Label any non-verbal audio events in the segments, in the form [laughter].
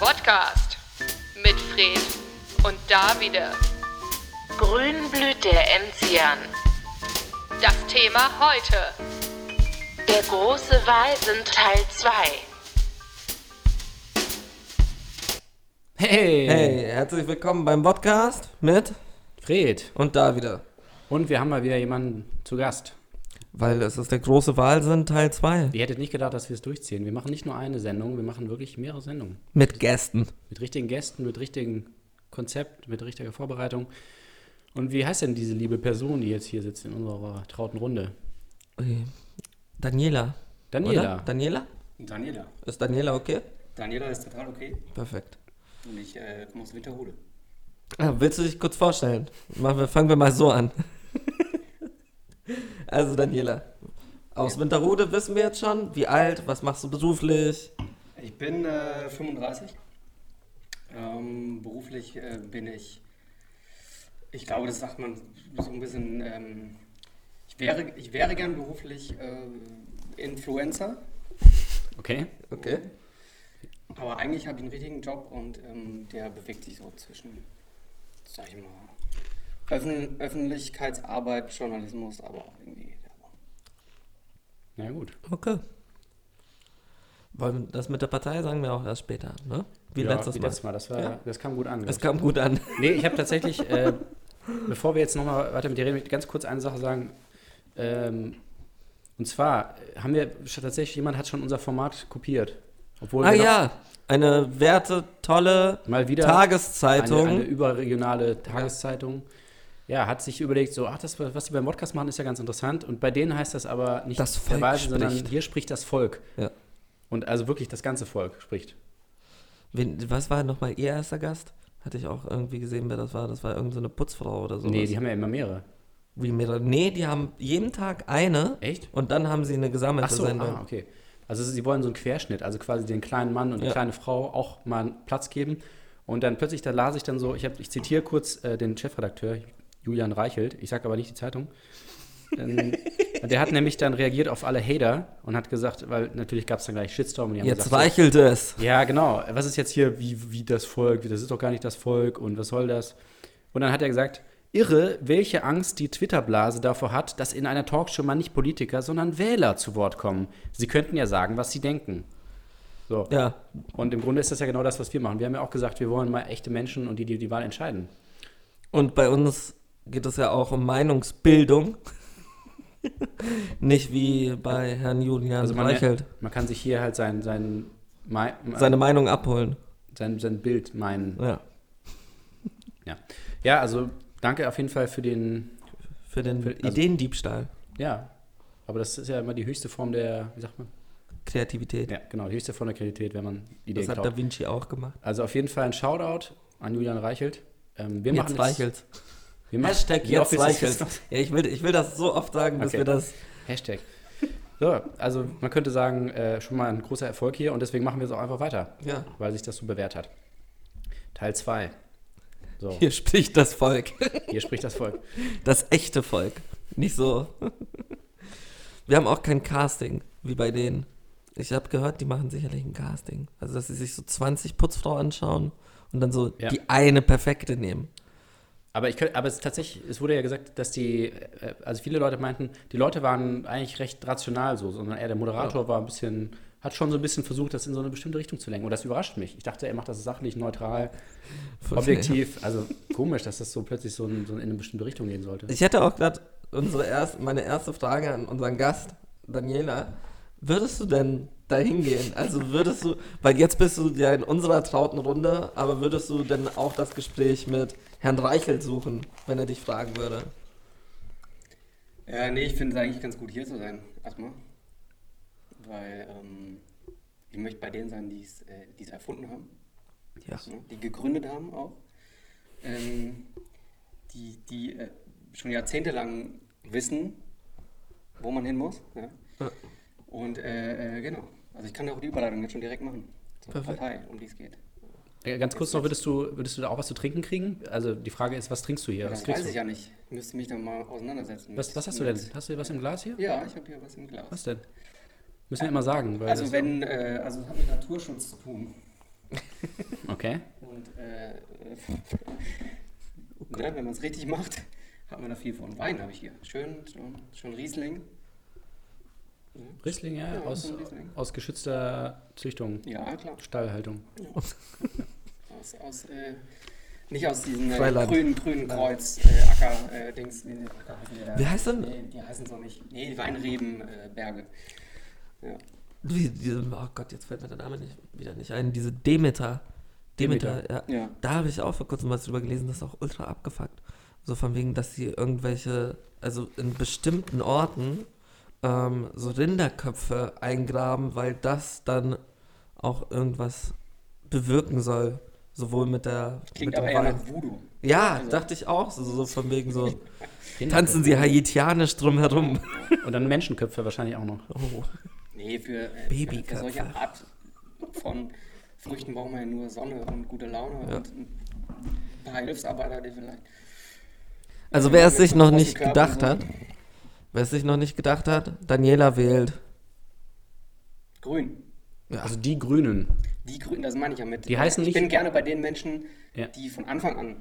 Podcast mit Fred und Davide. Grün blüht der Enzian. Das Thema heute. Der große Walsen Teil 2. Hey, Hey, herzlich willkommen beim Podcast mit Fred. und da wieder. Und wir haben mal wieder jemanden zu Gast. Weil es ist der große Wahlsinn Teil 2. Ihr hättet nicht gedacht, dass wir es durchziehen. Wir machen nicht nur eine Sendung, wir machen wirklich mehrere Sendungen. Mit Gästen. Mit richtigen Gästen, mit richtigem Konzept, mit richtiger Vorbereitung. Und wie heißt denn diese liebe Person, die jetzt hier sitzt in unserer trauten Runde? Ui. Daniela. Daniela. Oder? Daniela? Daniela. Ist Daniela okay? Daniela ist total okay. Perfekt. Und ich äh, komme aus Winterhude. Ah, willst du dich kurz vorstellen? Machen wir, fangen wir mal so an. [laughs] also Daniela. Aus Winterhude wissen wir jetzt schon. Wie alt? Was machst du beruflich? Ich bin äh, 35. Ähm, beruflich äh, bin ich, ich glaube, das sagt man so ein bisschen, ähm, ich, wäre, ich wäre gern beruflich äh, Influencer, Okay. Okay. aber eigentlich habe ich einen richtigen Job und ähm, der bewegt sich so zwischen, sag ich mal, Öffn Öffentlichkeitsarbeit, Journalismus, aber auch irgendwie Werbung. Na gut. Okay. Wollen wir das mit der Partei sagen wir auch erst später, ne? Wie Ja, letztes wie Mal. letztes Mal. Das, war, Ja. das kam gut an. Es kam gut an. Nee, ich habe tatsächlich, [laughs] äh, bevor wir jetzt nochmal weiter mit dir reden, möchte ich ganz kurz eine Sache sagen. Ähm, und zwar haben wir tatsächlich, jemand hat schon unser Format kopiert. Obwohl Ah wir noch ja, eine werte, tolle mal wieder Tageszeitung. Eine, eine überregionale Tageszeitung. Ja, hat sich überlegt, so, ach, das, was die beim Podcast machen, ist ja ganz interessant. Und bei denen heißt das aber nicht Das Volk Weise, sondern hier spricht das Volk. Ja. Und also wirklich das ganze Volk spricht. Wen, was war nochmal Ihr erster Gast? Hatte ich auch irgendwie gesehen, wer das war. Das war irgendeine so eine Putzfrau oder so. Nee, die haben ja immer mehrere. Wie mehrere. Nee, die haben jeden Tag eine. Echt? Und dann haben sie eine gesammelte Ach so, Sendung. ah, okay. Also sie wollen so einen Querschnitt, also quasi den kleinen Mann und die Ja. kleine Frau auch mal einen Platz geben. Und dann plötzlich, da las ich dann so, ich, hab, ich zitiere kurz äh, den Chefredakteur, Julian Reichelt, ich sage aber nicht die Zeitung. Ähm, [laughs] der hat nämlich dann reagiert auf alle Hater und hat gesagt, weil natürlich gab es dann gleich Shitstorm. Und die haben Jetzt gesagt, so, reichelt es. Ja, genau. Was ist jetzt hier, wie, wie das Volk? Das ist doch gar nicht das Volk und was soll das? Und dann hat er gesagt, irre, welche Angst die Twitter-Blase davor hat, dass in einer Talkshow mal nicht Politiker, sondern Wähler zu Wort kommen. Sie könnten ja sagen, was sie denken. So. Ja, Und im Grunde ist das ja genau das, was wir machen. Wir haben ja auch gesagt, wir wollen mal echte Menschen und die, die die Wahl entscheiden. und bei uns geht es ja auch um Meinungsbildung. Nicht wie bei Herrn Julian Also man, Reichelt. man kann sich hier halt sein, sein, mei- Seine Meinung abholen. sein, sein Bild meinen. Ja. Ja. ja, also danke auf jeden Fall für den, Für den Für- also- Ideendiebstahl. ja, aber das ist ja immer die höchste Form der, wie sagt man? Kreativität. Ja, genau, die höchste Form der Kreativität, wenn man Ideen das hat. Da Vinci auch gemacht. Also auf jeden Fall ein Shoutout an Julian Reichelt. Ähm, wir machen Jetzt reichelt. Wir machen, Hashtag Wie jetzt reichelt. Ja, ich will, ich will das so oft sagen, bis Okay. wir das. Hashtag. So, also man könnte sagen, äh, schon mal ein großer Erfolg hier und deswegen machen wir es auch einfach weiter, Ja. weil sich das so bewährt hat. Teil 2. So, Hier spricht das Volk. hier spricht das Volk. Das echte Volk. Nicht so. Wir haben auch kein Casting, wie bei denen. Ich habe gehört, die machen sicherlich ein Casting. Also, dass sie sich so 20 Putzfrauen anschauen und dann so Ja. die eine perfekte nehmen. Aber, ich könnte, aber es tatsächlich, es wurde ja gesagt, dass die, äh, also viele Leute meinten, die Leute waren eigentlich recht rational so, sondern eher der Moderator war ein bisschen, hat schon so ein bisschen versucht, das in so eine bestimmte Richtung zu lenken. Und das überrascht mich. Ich dachte, er macht das sachlich, neutral, [laughs] objektiv. Also komisch, dass das so plötzlich so in, so in eine bestimmte Richtung gehen sollte. Ich hätte auch gerade unsere erst, meine erste Frage an unseren Gast, Daniela. Würdest du denn dahin gehen? Also würdest du, weil jetzt bist du ja in unserer trauten Runde, aber würdest du denn auch das Gespräch mit Herrn Reichelt suchen, wenn er dich fragen würde? Ja, nee, ich finde es eigentlich ganz gut hier zu sein, erstmal. Weil ähm, ich möchte bei denen sein, die es äh, es erfunden haben, Ja. ne, die gegründet haben auch. Ähm, die die äh, schon jahrzehntelang wissen, wo man hin muss. Ja? Ja. Und äh, äh, genau, also ich kann auch die Überleitung jetzt schon direkt machen zur Perfekt. Partei, um die es geht. Äh, Ganz kurz noch, würdest du, würdest du da auch was zu trinken kriegen? Also die Frage ist, was trinkst du hier? Ja, das weiß ich du? ja nicht. Ich müsste mich dann mal auseinandersetzen. Was, was hast du denn? Hast du was im Glas hier? Ja, ich habe hier was im Glas. Was denn? Müssen wir immer sagen. Also wenn, äh, also es hat mit Naturschutz zu tun. [laughs] Okay. Und äh, [laughs] ne, wenn man es richtig macht, hat man da viel von. Wein habe ich hier. Schön, schon, schon Riesling. Riesling, ja, Ja, aus, Riesling. aus geschützter Züchtung, Ja, klar. Stallhaltung. Aus, aus, äh, nicht aus diesen äh, grünen, grünen Kreuz, äh, Acker, äh. Wie, die heißt denn? Nee, die heißen so nicht. Nee, die Weinreben, äh, Berge. Ja. Diese, oh Gott, jetzt fällt mir der Name nicht, wieder nicht ein. Diese Demeter. Demeter, Demeter. ja. Ja. Da habe ich auch vor kurzem was drüber gelesen, das ist auch ultra abgefuckt. So von wegen, dass sie irgendwelche, also in bestimmten Orten ähm, so Rinderköpfe eingraben, weil das dann auch irgendwas bewirken soll. Sowohl mit der. Klingt mit aber dem eher Wein. nach Voodoo. Ja, Also- dachte ich auch. So, so von wegen so. [laughs] Tanzen sie haitianisch drumherum. [laughs] Und dann Menschenköpfe wahrscheinlich auch noch. Oh. Nee, für, äh, Babyköpfe. für solche Art von Früchten braucht man ja nur Sonne und gute Laune Ja. und ein paar Hilfsarbeiter, die vielleicht. Also wer es sich noch nicht gedacht hat, wer es sich noch nicht gedacht hat, Daniela wählt. Grün. Ja. Also die Grünen. Die Grünen, das meine ich ja mit. Die heißen ich nicht- bin gerne bei den Menschen, Ja. die von Anfang an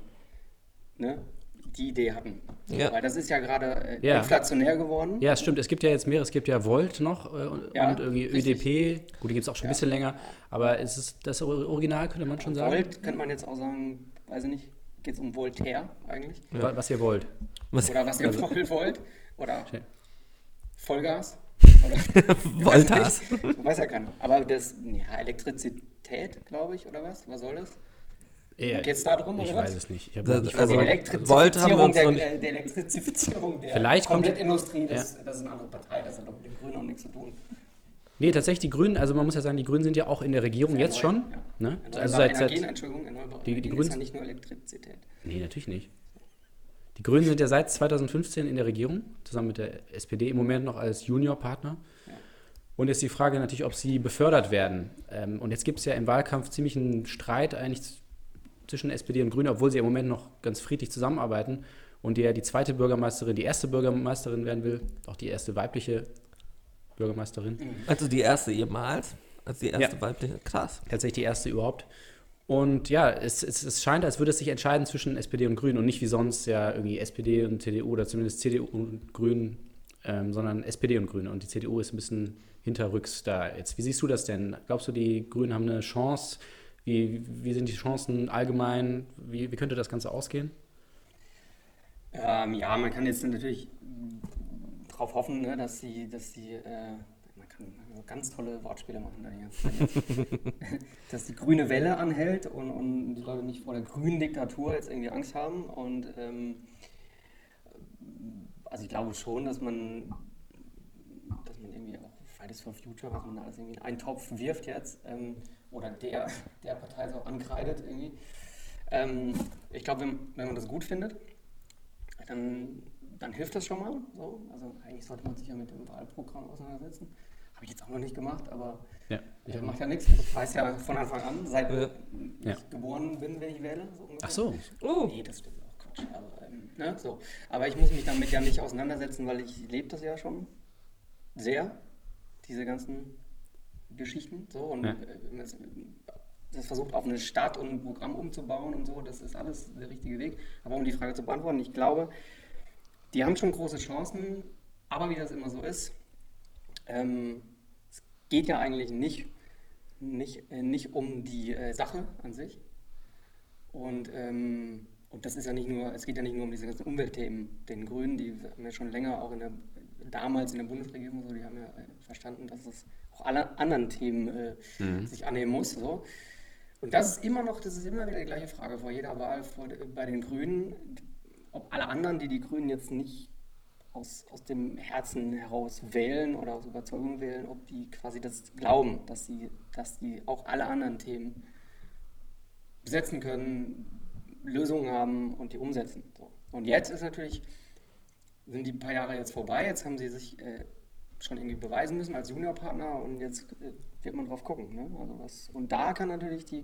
ne, die Idee hatten. Ja. Weil das ist ja gerade äh, Ja. inflationär geworden. Ja, es stimmt. Es gibt ja jetzt mehrere. Es gibt ja Volt noch äh, und, Ja, und irgendwie richtig. ÖDP. Gut, die gibt es auch schon ein bisschen länger. Aber es ist das Original, könnte man schon sagen. Volt könnte man jetzt auch sagen, weiß ich nicht, geht es um Voltaire eigentlich? Wa- Was ihr wollt. Was, Oder was ihr voll wollt? Oder Okay. Vollgas? Oder [laughs] Voltas. Weiß ja keiner. Aber das, ja, Elektrizität, glaube ich, oder was? Was soll das? Eher, Geht's da drum, ich oder weiß was? es nicht. Ich Das- also- die Volt haben wir Elektrifizierung uns der, noch der Elektrifizierung der Vielleicht kommt- Komplettindustrie, das, das ist eine andere Partei, das hat doch mit den Grünen auch nichts zu tun. nee, tatsächlich die Grünen, also man muss ja sagen, die Grünen sind ja auch in der Regierung jetzt schon. Ja. Ne? Erneuerbare Also seit, Energien, seit, Entschuldigung, erneuerbare Die- die Grünen- ist ja nicht nur Elektrizität. nee, natürlich nicht. Die Grünen sind ja seit 2015 in der Regierung, zusammen mit der SPD, im Moment noch als Juniorpartner. Und jetzt die Frage natürlich, ob sie befördert werden. Ähm, und jetzt gibt es ja im Wahlkampf ziemlich einen Streit eigentlich zwischen SPD und Grüne, obwohl sie im Moment noch ganz friedlich zusammenarbeiten. Und die ja die zweite Bürgermeisterin, die erste Bürgermeisterin werden will, auch die erste weibliche Bürgermeisterin. Also die erste jemals. Also die erste Ja. weibliche. Krass. Tatsächlich die erste überhaupt. Und ja, es, es, es scheint, als würde es sich entscheiden zwischen SPD und Grünen und nicht wie sonst ja irgendwie SPD und CDU oder zumindest CDU und Grünen, ähm, sondern SPD und Grüne. Und die CDU ist ein bisschen hinterrücks da jetzt. Wie siehst du das denn? Glaubst du, die Grünen haben eine Chance? Wie, wie sind die Chancen allgemein? Wie, wie könnte das Ganze ausgehen? Ähm, ja, man kann jetzt natürlich mh, drauf hoffen, ne, dass sie, dass sie, äh, ganz tolle Wortspiele machen da jetzt. [laughs] dass die grüne Welle anhält und, und die Leute nicht vor der grünen Diktatur jetzt irgendwie Angst haben. Und ähm, also ich glaube schon, dass man, dass man irgendwie auch Fridays for Future, was man da alles irgendwie in einen Topf wirft jetzt, ähm, oder der, der Partei so ankreidet irgendwie. Ähm, ich glaube, wenn, wenn man das gut findet, dann, dann hilft das schon mal. So. Also eigentlich sollte man sich ja mit dem Wahlprogramm auseinandersetzen. Habe ich jetzt auch noch nicht gemacht, aber Ja, ich das auch macht ja nichts. Ich weiß ja von Anfang an, seit Ja. ich geboren bin, wenn ich wähle. So. Ach so. Oh. Nee, das stimmt auch Quatsch. Aber, ähm, ne, so. aber ich muss mich damit ja nicht auseinandersetzen, weil ich lebe das ja schon sehr, diese ganzen Geschichten. So, und Ja. äh, wenn man das, das versucht auf eine Stadt und ein Programm umzubauen und so, das ist alles der richtige Weg. Aber um die Frage zu beantworten, ich glaube, die haben schon große Chancen, aber wie das immer so ist, ähm, geht ja eigentlich nicht, nicht, äh, nicht um die äh, Sache an sich. Und, ähm, und das ist ja nicht nur, es geht ja nicht nur um diese ganzen Umweltthemen. Den Grünen, die haben ja schon länger auch in der, damals in der Bundesregierung so, die haben ja äh, verstanden, dass es auch alle anderen Themen äh, sich annehmen muss. So. Und das ist immer noch, das ist immer wieder die gleiche Frage vor jeder Wahl vor, bei den Grünen, ob alle anderen, die die Grünen jetzt nicht aus, aus dem Herzen heraus wählen oder aus Überzeugung wählen, ob die quasi das glauben, dass sie, dass die auch alle anderen Themen besetzen können, Lösungen haben und die umsetzen. So. Und jetzt ist natürlich, sind die paar Jahre jetzt vorbei, jetzt haben sie sich äh, schon irgendwie beweisen müssen als Juniorpartner und jetzt äh, wird man drauf gucken. Ne? Also was, und da kann natürlich die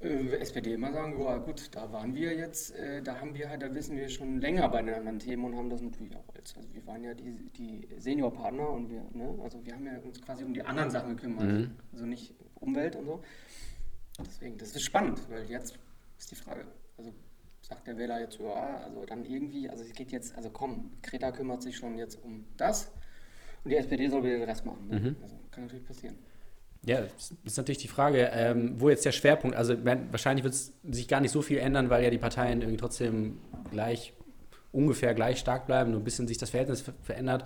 äh, SPD immer sagen, ja gut, da waren wir jetzt, äh, da haben wir halt, da wissen wir schon länger bei den anderen Themen und haben das natürlich auch jetzt. Also wir waren ja die, die Seniorpartner und wir, ne, also wir haben ja uns quasi um die anderen Sachen gekümmert, also nicht Umwelt und so. deswegen, das ist spannend, weil jetzt ist die Frage. Also sagt der Wähler jetzt, ja, also dann irgendwie, also es geht jetzt, also komm, Greta kümmert sich schon jetzt um das und die SPD soll wieder den Rest machen. Ne? Mhm. Also kann natürlich passieren. Ja, ist natürlich die Frage, ähm, wo jetzt der Schwerpunkt, also wahrscheinlich wird es sich gar nicht so viel ändern, weil ja die Parteien irgendwie trotzdem gleich, ungefähr gleich stark bleiben, nur ein bisschen sich das Verhältnis ver verändert.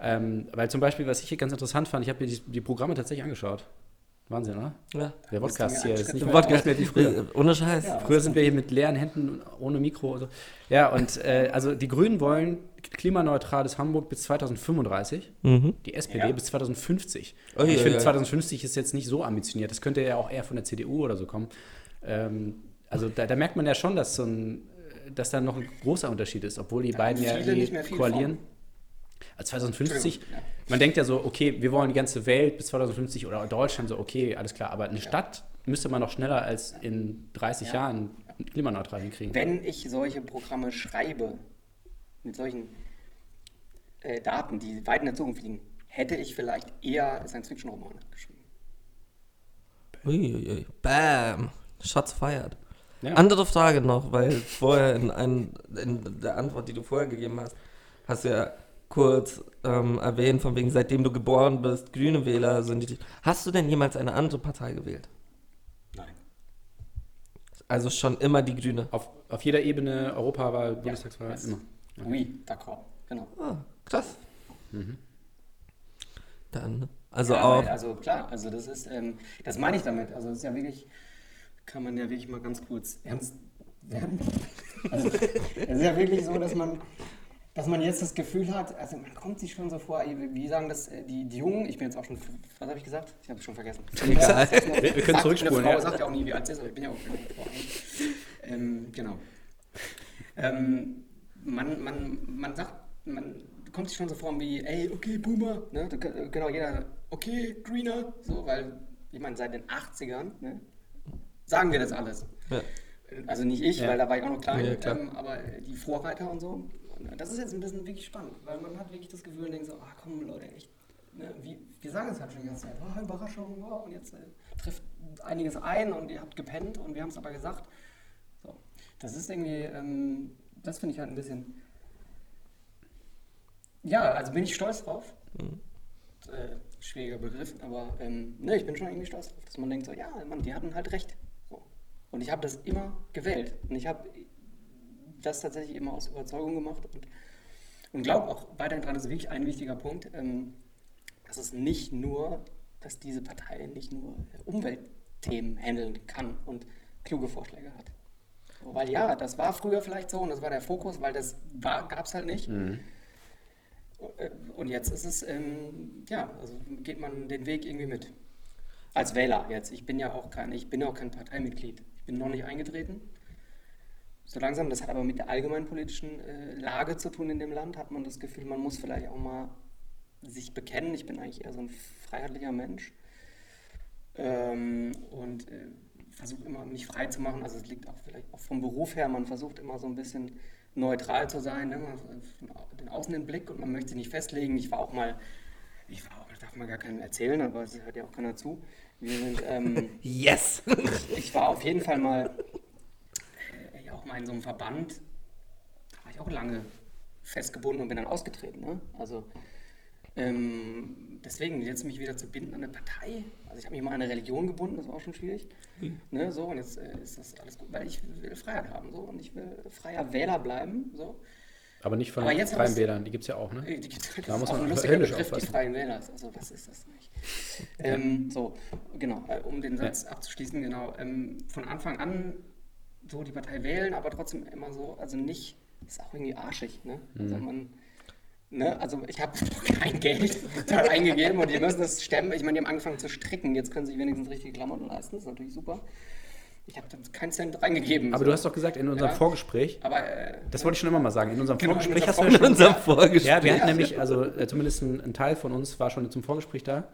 Ähm, weil zum Beispiel, was ich hier ganz interessant fand, ich habe mir die, die Programme tatsächlich angeschaut. Wahnsinn, oder? Ja. Der Podcast hier ist nicht Der mehr, Podcast- mehr wie früher. Äh, Ohne Scheiß. Früher sind wir hier mit leeren Händen, ohne Mikro. und So. Ja, und äh, also die Grünen wollen klimaneutrales Hamburg bis 2035, Mhm. die SPD Ja. bis 2050. Ui, Und ich finde, ui. 2050 ist jetzt nicht so ambitioniert. Das könnte ja auch eher von der CDU oder so kommen. Ähm, also da, da merkt man ja schon, dass, so ein, dass da noch ein großer Unterschied ist, obwohl die Da beiden ja viel koalieren. von. Also 2050, Entschuldigung, ja. man denkt ja so, okay, wir wollen die ganze Welt bis 2050 oder Deutschland so, okay, alles klar, aber eine Stadt müsste man noch schneller als in 30 Ja. Jahren klimaneutral hinkriegen. Wenn ich solche Programme schreibe, mit solchen äh, Daten, die weit in der Zukunft liegen, hätte ich vielleicht eher Science-Fiction-Romane geschrieben. Uiuiui. Bam. Shots fired. Ja. Andere Frage noch, weil vorher in, ein, in der Antwort, die du vorher gegeben hast, hast du ja kurz ähm, erwähnt, von wegen, seitdem du geboren bist, grüne Wähler sind die. Hast du denn jemals eine andere Partei gewählt? Nein. Also schon immer die Grüne. Auf, auf jeder Ebene, Europawahl, Bundestagswahl, yes. immer. Oui, d'accord. Genau. Ah, krass. Dann, also ja, auch. also klar, also das ist, ähm, das meine ich damit. Also das ist ja wirklich, kann man ja wirklich mal ganz kurz ernst werden. Also es ist ja wirklich so, dass man, dass man jetzt das Gefühl hat, also man kommt sich schon so vor, wie sagen das äh, die, die Jungen, ich bin jetzt auch schon, was habe ich gesagt? Ich habe es schon vergessen. Egal. Wir- wir können zurückspulen, Frau ja. sagt ja auch nie, wie alt sie ist, aber ich bin ja auch Frau. Ähm, genau. Ähm, man, man, man sagt, man kommt sich schon so vor wie, ey, okay, Boomer, ne? Genau, jeder, okay, Greener, so, weil, ich meine, seit den 80ern, ne? Sagen wir das alles. Ja. Also nicht ich, Ja. weil da war ich auch noch klein, Ja, ähm, aber die Vorreiter und so. Und das ist jetzt ein bisschen wirklich spannend, weil man hat wirklich das Gefühl und denkt so, ach komm Leute, echt, ne, wie, wir sagen es halt schon die ganze Zeit, oh, Überraschung, oh, und jetzt äh, trifft einiges ein und ihr habt gepennt und wir haben es aber gesagt. So. Das ist irgendwie, ähm, das finde ich halt ein bisschen, ja, also bin ich stolz drauf. Äh, schwieriger Begriff, aber ähm, ne, ich bin schon irgendwie stolz drauf, dass man denkt so, ja, Mann, die hatten halt recht. So. Und ich habe das immer gewählt. Und ich habe das tatsächlich immer aus Überzeugung gemacht und, und glaube auch weiterhin dran, das ist wirklich ein wichtiger Punkt, ähm, dass es nicht nur, dass diese Partei nicht nur Umweltthemen handeln kann und kluge Vorschläge hat. Weil ja, das war früher vielleicht so und das war der Fokus, weil das gab es halt nicht. Äh, Und jetzt ist es, ähm, ja, also geht man den Weg irgendwie mit. Als Wähler jetzt. Ich bin ja auch kein, ich bin ja auch kein Parteimitglied. Ich bin noch nicht eingetreten. So langsam, das hat aber mit der allgemeinen politischen äh, Lage zu tun in dem Land, hat man das Gefühl, man muss vielleicht auch mal sich bekennen. Ich bin eigentlich eher so ein freiheitlicher Mensch. Ähm, und äh, versuche immer, mich frei zu machen. Also es liegt auch vielleicht auch vom Beruf her, man versucht immer so ein bisschen neutral zu sein, ne? den Außen den Blick und man möchte sich nicht festlegen. Ich war auch mal, ich war auch, darf man gar keinem erzählen, aber es hört ja auch keiner zu. Wir sind, ähm, [laughs] Yes! ich war auf jeden Fall mal mal in so einem Verband, da war ich auch lange festgebunden und bin dann ausgetreten. Ne? Also ähm, deswegen jetzt mich wieder zu binden an eine Partei. Also ich habe mich mal an eine Religion gebunden, das war auch schon schwierig. Ne, so und jetzt äh, ist das alles gut, weil ich will Freiheit haben so und ich will freier Wähler bleiben. So. Aber nicht von Aber jetzt freien Wählern, die gibt es ja auch, ne? Die- Das Da muss ist auch man ein Begriff, die. Freien Wähler. Also was ist das nicht? Ähm, so, genau, äh, um den Satz abzuschließen, genau. Ähm, von Anfang an so die Partei wählen, aber trotzdem immer so, also nicht, ist auch irgendwie arschig, ne? Also Mhm. man, ne, also ich habe [laughs] kein Geld da eingegeben und die müssen das stemmen. Ich meine, die haben angefangen zu stricken, jetzt können sie sich wenigstens richtige Klamotten leisten, das ist natürlich super. Ich habe da keinen Cent reingegeben. Aber so. du hast doch gesagt, in unserem Ja. Vorgespräch, Aber äh, das wollte ich schon immer mal sagen, in unserem Genau, in Vorgespräch hast unserem du ja In unserem Vorgespräch. Ja, wir hatten nämlich, also äh, zumindest ein, ein Teil von uns war schon zum Vorgespräch da,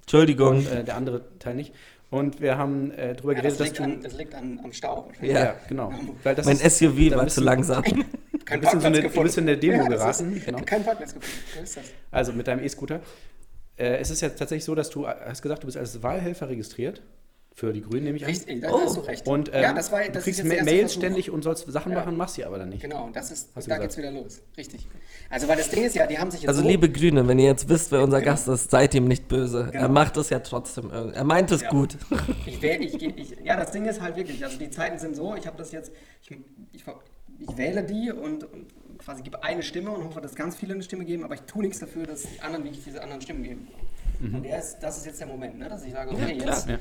Entschuldigung. äh, der andere Teil nicht. Und wir haben äh, darüber ja, das, geredet, dass liegt du. an, das liegt an, am Stau. ja. Ja. genau. Weil das mein ist, SUV war zu du- langsam. [laughs] Kein Du bist in so eine- du gefunden. bist in eine Demo das geraten, Ist, genau. Kein Parkplatz gefunden. So ist das. Also mit deinem E-Scooter. Äh, es ist ja tatsächlich so, dass du hast gesagt, du bist als Wahlhelfer registriert. Für die Grünen nehme ich an. Richtig, da Oh. hast du recht. Und ähm, ja, das war, das du ist kriegst Mails Versuch. ständig und sollst Sachen Ja. machen, machst sie aber dann nicht. Genau, das ist, Hast da geht's wieder los. Richtig. Also, weil das Ding ist ja, die haben sich jetzt Also so, liebe Grüne, wenn ihr jetzt wisst, wer unser Genau. Gast ist, seid ihm nicht böse. Er Genau. macht es ja trotzdem irgendwie. Er meint es Ja. gut. [laughs] Ich, wähl, ich, ich, ja, das Ding ist halt wirklich, also die Zeiten sind so, ich habe das jetzt, ich, ich, ich wähle die und, und quasi gebe eine Stimme und hoffe, dass ganz viele eine Stimme geben, aber ich tue nichts dafür, dass die anderen wirklich diese anderen Stimmen geben. Und der ist, das ist jetzt der Moment, ne, dass ich sage, okay, jetzt, Ja.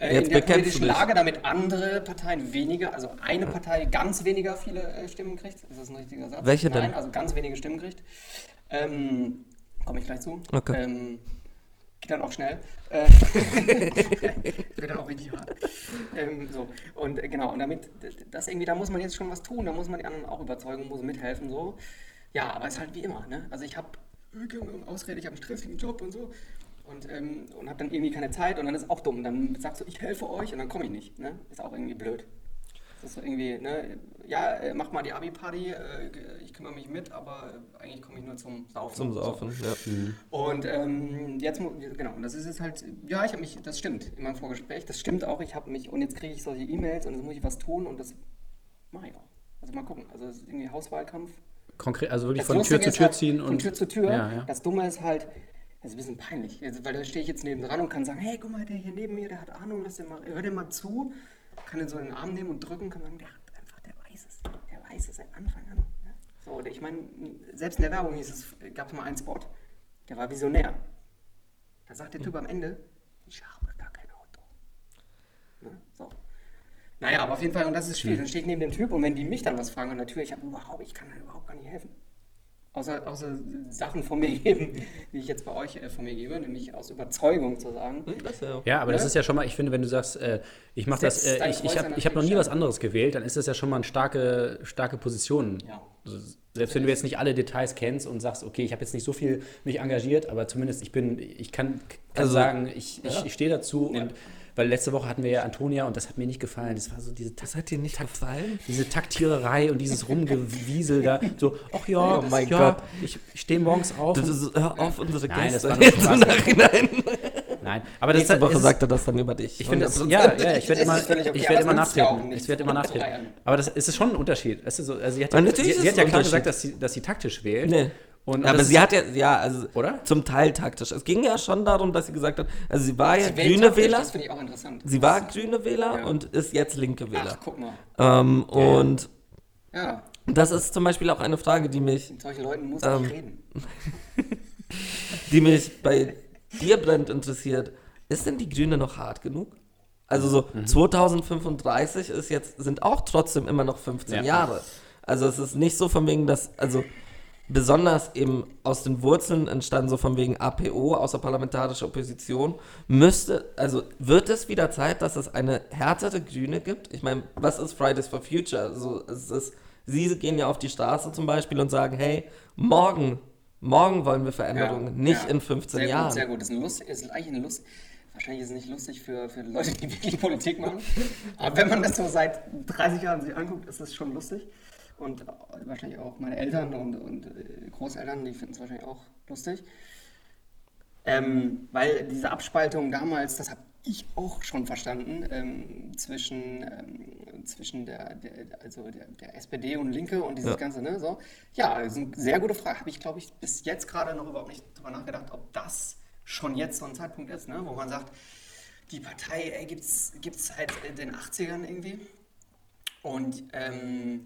Äh, Jetzt in der politischen. Lage, damit andere Parteien weniger, also eine Partei ganz weniger viele äh, Stimmen kriegt. Ist das ein richtiger Satz? Welche Nein, denn? also ganz wenige Stimmen kriegt. Ähm, Komme ich gleich zu. Okay. Ähm, geht dann auch schnell. Äh, [laughs] wird dann auch richtig hart. Ähm, so. Und äh, genau, und damit, das irgendwie, da muss man jetzt schon was tun, da muss man die anderen auch überzeugen, muss mithelfen, so. Ja, aber es ist halt wie immer, ne? Also ich habe Ausrede, ich habe einen stressigen Job und so. Und, ähm, und habe dann irgendwie keine Zeit und dann ist auch dumm. Dann sagst du, ich helfe euch und dann komme ich nicht. Ne? Ist auch irgendwie blöd. Das ist so irgendwie, ne? Ja, äh, mach mal die Abi-Party, äh, ich kümmere mich mit, aber äh, eigentlich komme ich nur zum Saufen. Zum So. Saufen, ja. Und ähm, jetzt, genau, und das ist jetzt halt, ja, ich habe mich, das stimmt, in meinem Vorgespräch, das stimmt auch, ich habe mich, und jetzt kriege ich solche E-Mails und jetzt muss ich was tun und das mache ich auch. Also mal gucken, also es ist irgendwie Hauswahlkampf. Konkret, also wirklich Das von Tür Lustige zu Tür halt, ziehen Von und. Tür zu Tür. Ja, ja. Das Dumme ist halt, das ist ein bisschen peinlich, also, weil da stehe ich jetzt neben dran und kann sagen, hey, guck mal, der hier neben mir, der hat Ahnung, lass den mal, hör dir mal zu, kann den so in den Arm nehmen und drücken, kann sagen, der hat einfach, der weiß es, der weiß es seit Anfang an. Ne? So, und ich meine, selbst in der Werbung hieß es, gab es mal einen Spot, der war visionär. Da sagt der Typ am Ende, ich habe gar kein Auto. Ne? So. Naja, aber auf jeden Fall, und das ist schwierig. Dann stehe ich neben dem Typ und wenn die mich dann was fragen der Tür, ich habe überhaupt, ich kann dann überhaupt gar nicht helfen. Außer, außer Sachen von mir geben, die ich jetzt bei euch äh, von mir gebe, nämlich aus Überzeugung zu sagen. Das ist ja Ja, aber das Ne? ist ja schon mal, ich finde, wenn du sagst, äh, ich mache das, äh, ich, ich habe hab noch nie was anderes gewählt, dann ist das ja schon mal eine starke, starke Position. Ja. Also, selbst wenn du jetzt nicht alle Details kennst und sagst, okay, ich habe jetzt nicht so viel mich engagiert, aber zumindest ich bin, ich kann, kann Also, sagen, ich, ich, ja. ich stehe dazu und weil letzte Woche hatten wir ja Antonia und das hat mir nicht gefallen. Das war so diese, Das hat dir nicht gefallen? diese Taktiererei und dieses [laughs] Rumgewiesel da. So, ach ja, Oh mein ja, Gott. ich, ich stehe morgens auf. Das und- ist, hör auf, unsere Nein, das Gäste war. Nachhinein. Nein, aber das Nächste ist, Woche ist, sagt er das dann über dich. Ich finde das, 100%. ja, ja, ich werde immer, okay, ich werde immer nachtreten. Ich werde immer [laughs] nachtreten. Aber das es ist schon ein Unterschied. Weißt du, so, also sie hat, Ja, sie, sie hat ja klar gesagt, dass sie, dass sie taktisch wählt. Nee. Und, und aber sie hat ja, ja, also Oder? zum Teil taktisch. Es ging ja schon darum, dass sie gesagt hat, also sie war ja grüne Wähler, Das finde ich auch interessant. sie war grüne Wähler Ja. und ist jetzt linke Ach, Wähler. guck mal. Ähm, und Ja, das ist zum Beispiel auch eine Frage, die mich, mit solchen Leuten muss Ähm, ich reden. [laughs] die mich bei dir brennend interessiert. Ist denn die Grüne noch hart genug? Also so Mhm. 2035 ist jetzt, sind auch trotzdem immer noch 15 Ja. Jahre. Also es ist nicht so von wegen, dass, also besonders eben aus den Wurzeln entstanden, so von wegen APO, außerparlamentarische Opposition, müsste, also wird es wieder Zeit, dass es eine härtere Grüne gibt? Ich meine, was ist Fridays for Future? Also es ist, sie gehen ja auf die Straße zum Beispiel und sagen, hey, morgen, morgen wollen wir Veränderungen, nicht ja. in 15 sehr Jahren. Gut, sehr gut. Das ist, ein Lust, ist eigentlich eine Lust. Wahrscheinlich ist es nicht lustig für, für Leute, die wirklich Politik machen. [laughs] Aber wenn man das so seit 30 Jahren sich anguckt, ist das schon lustig. Und wahrscheinlich auch meine Eltern und, und äh, Großeltern, die finden es wahrscheinlich auch lustig. Ähm, weil diese Abspaltung damals, das habe ich auch schon verstanden, ähm, zwischen, ähm, zwischen der, der, also der, der SPD und Linke und dieses Ja. Ganze, ne? So. Ja, das ist eine sehr gute Frage. Habe ich, glaube ich, bis jetzt gerade noch überhaupt nicht drüber nachgedacht, ob das schon jetzt so ein Zeitpunkt ist, ne? wo man sagt, die Partei gibt es seit äh, den 80ern irgendwie. Und ähm,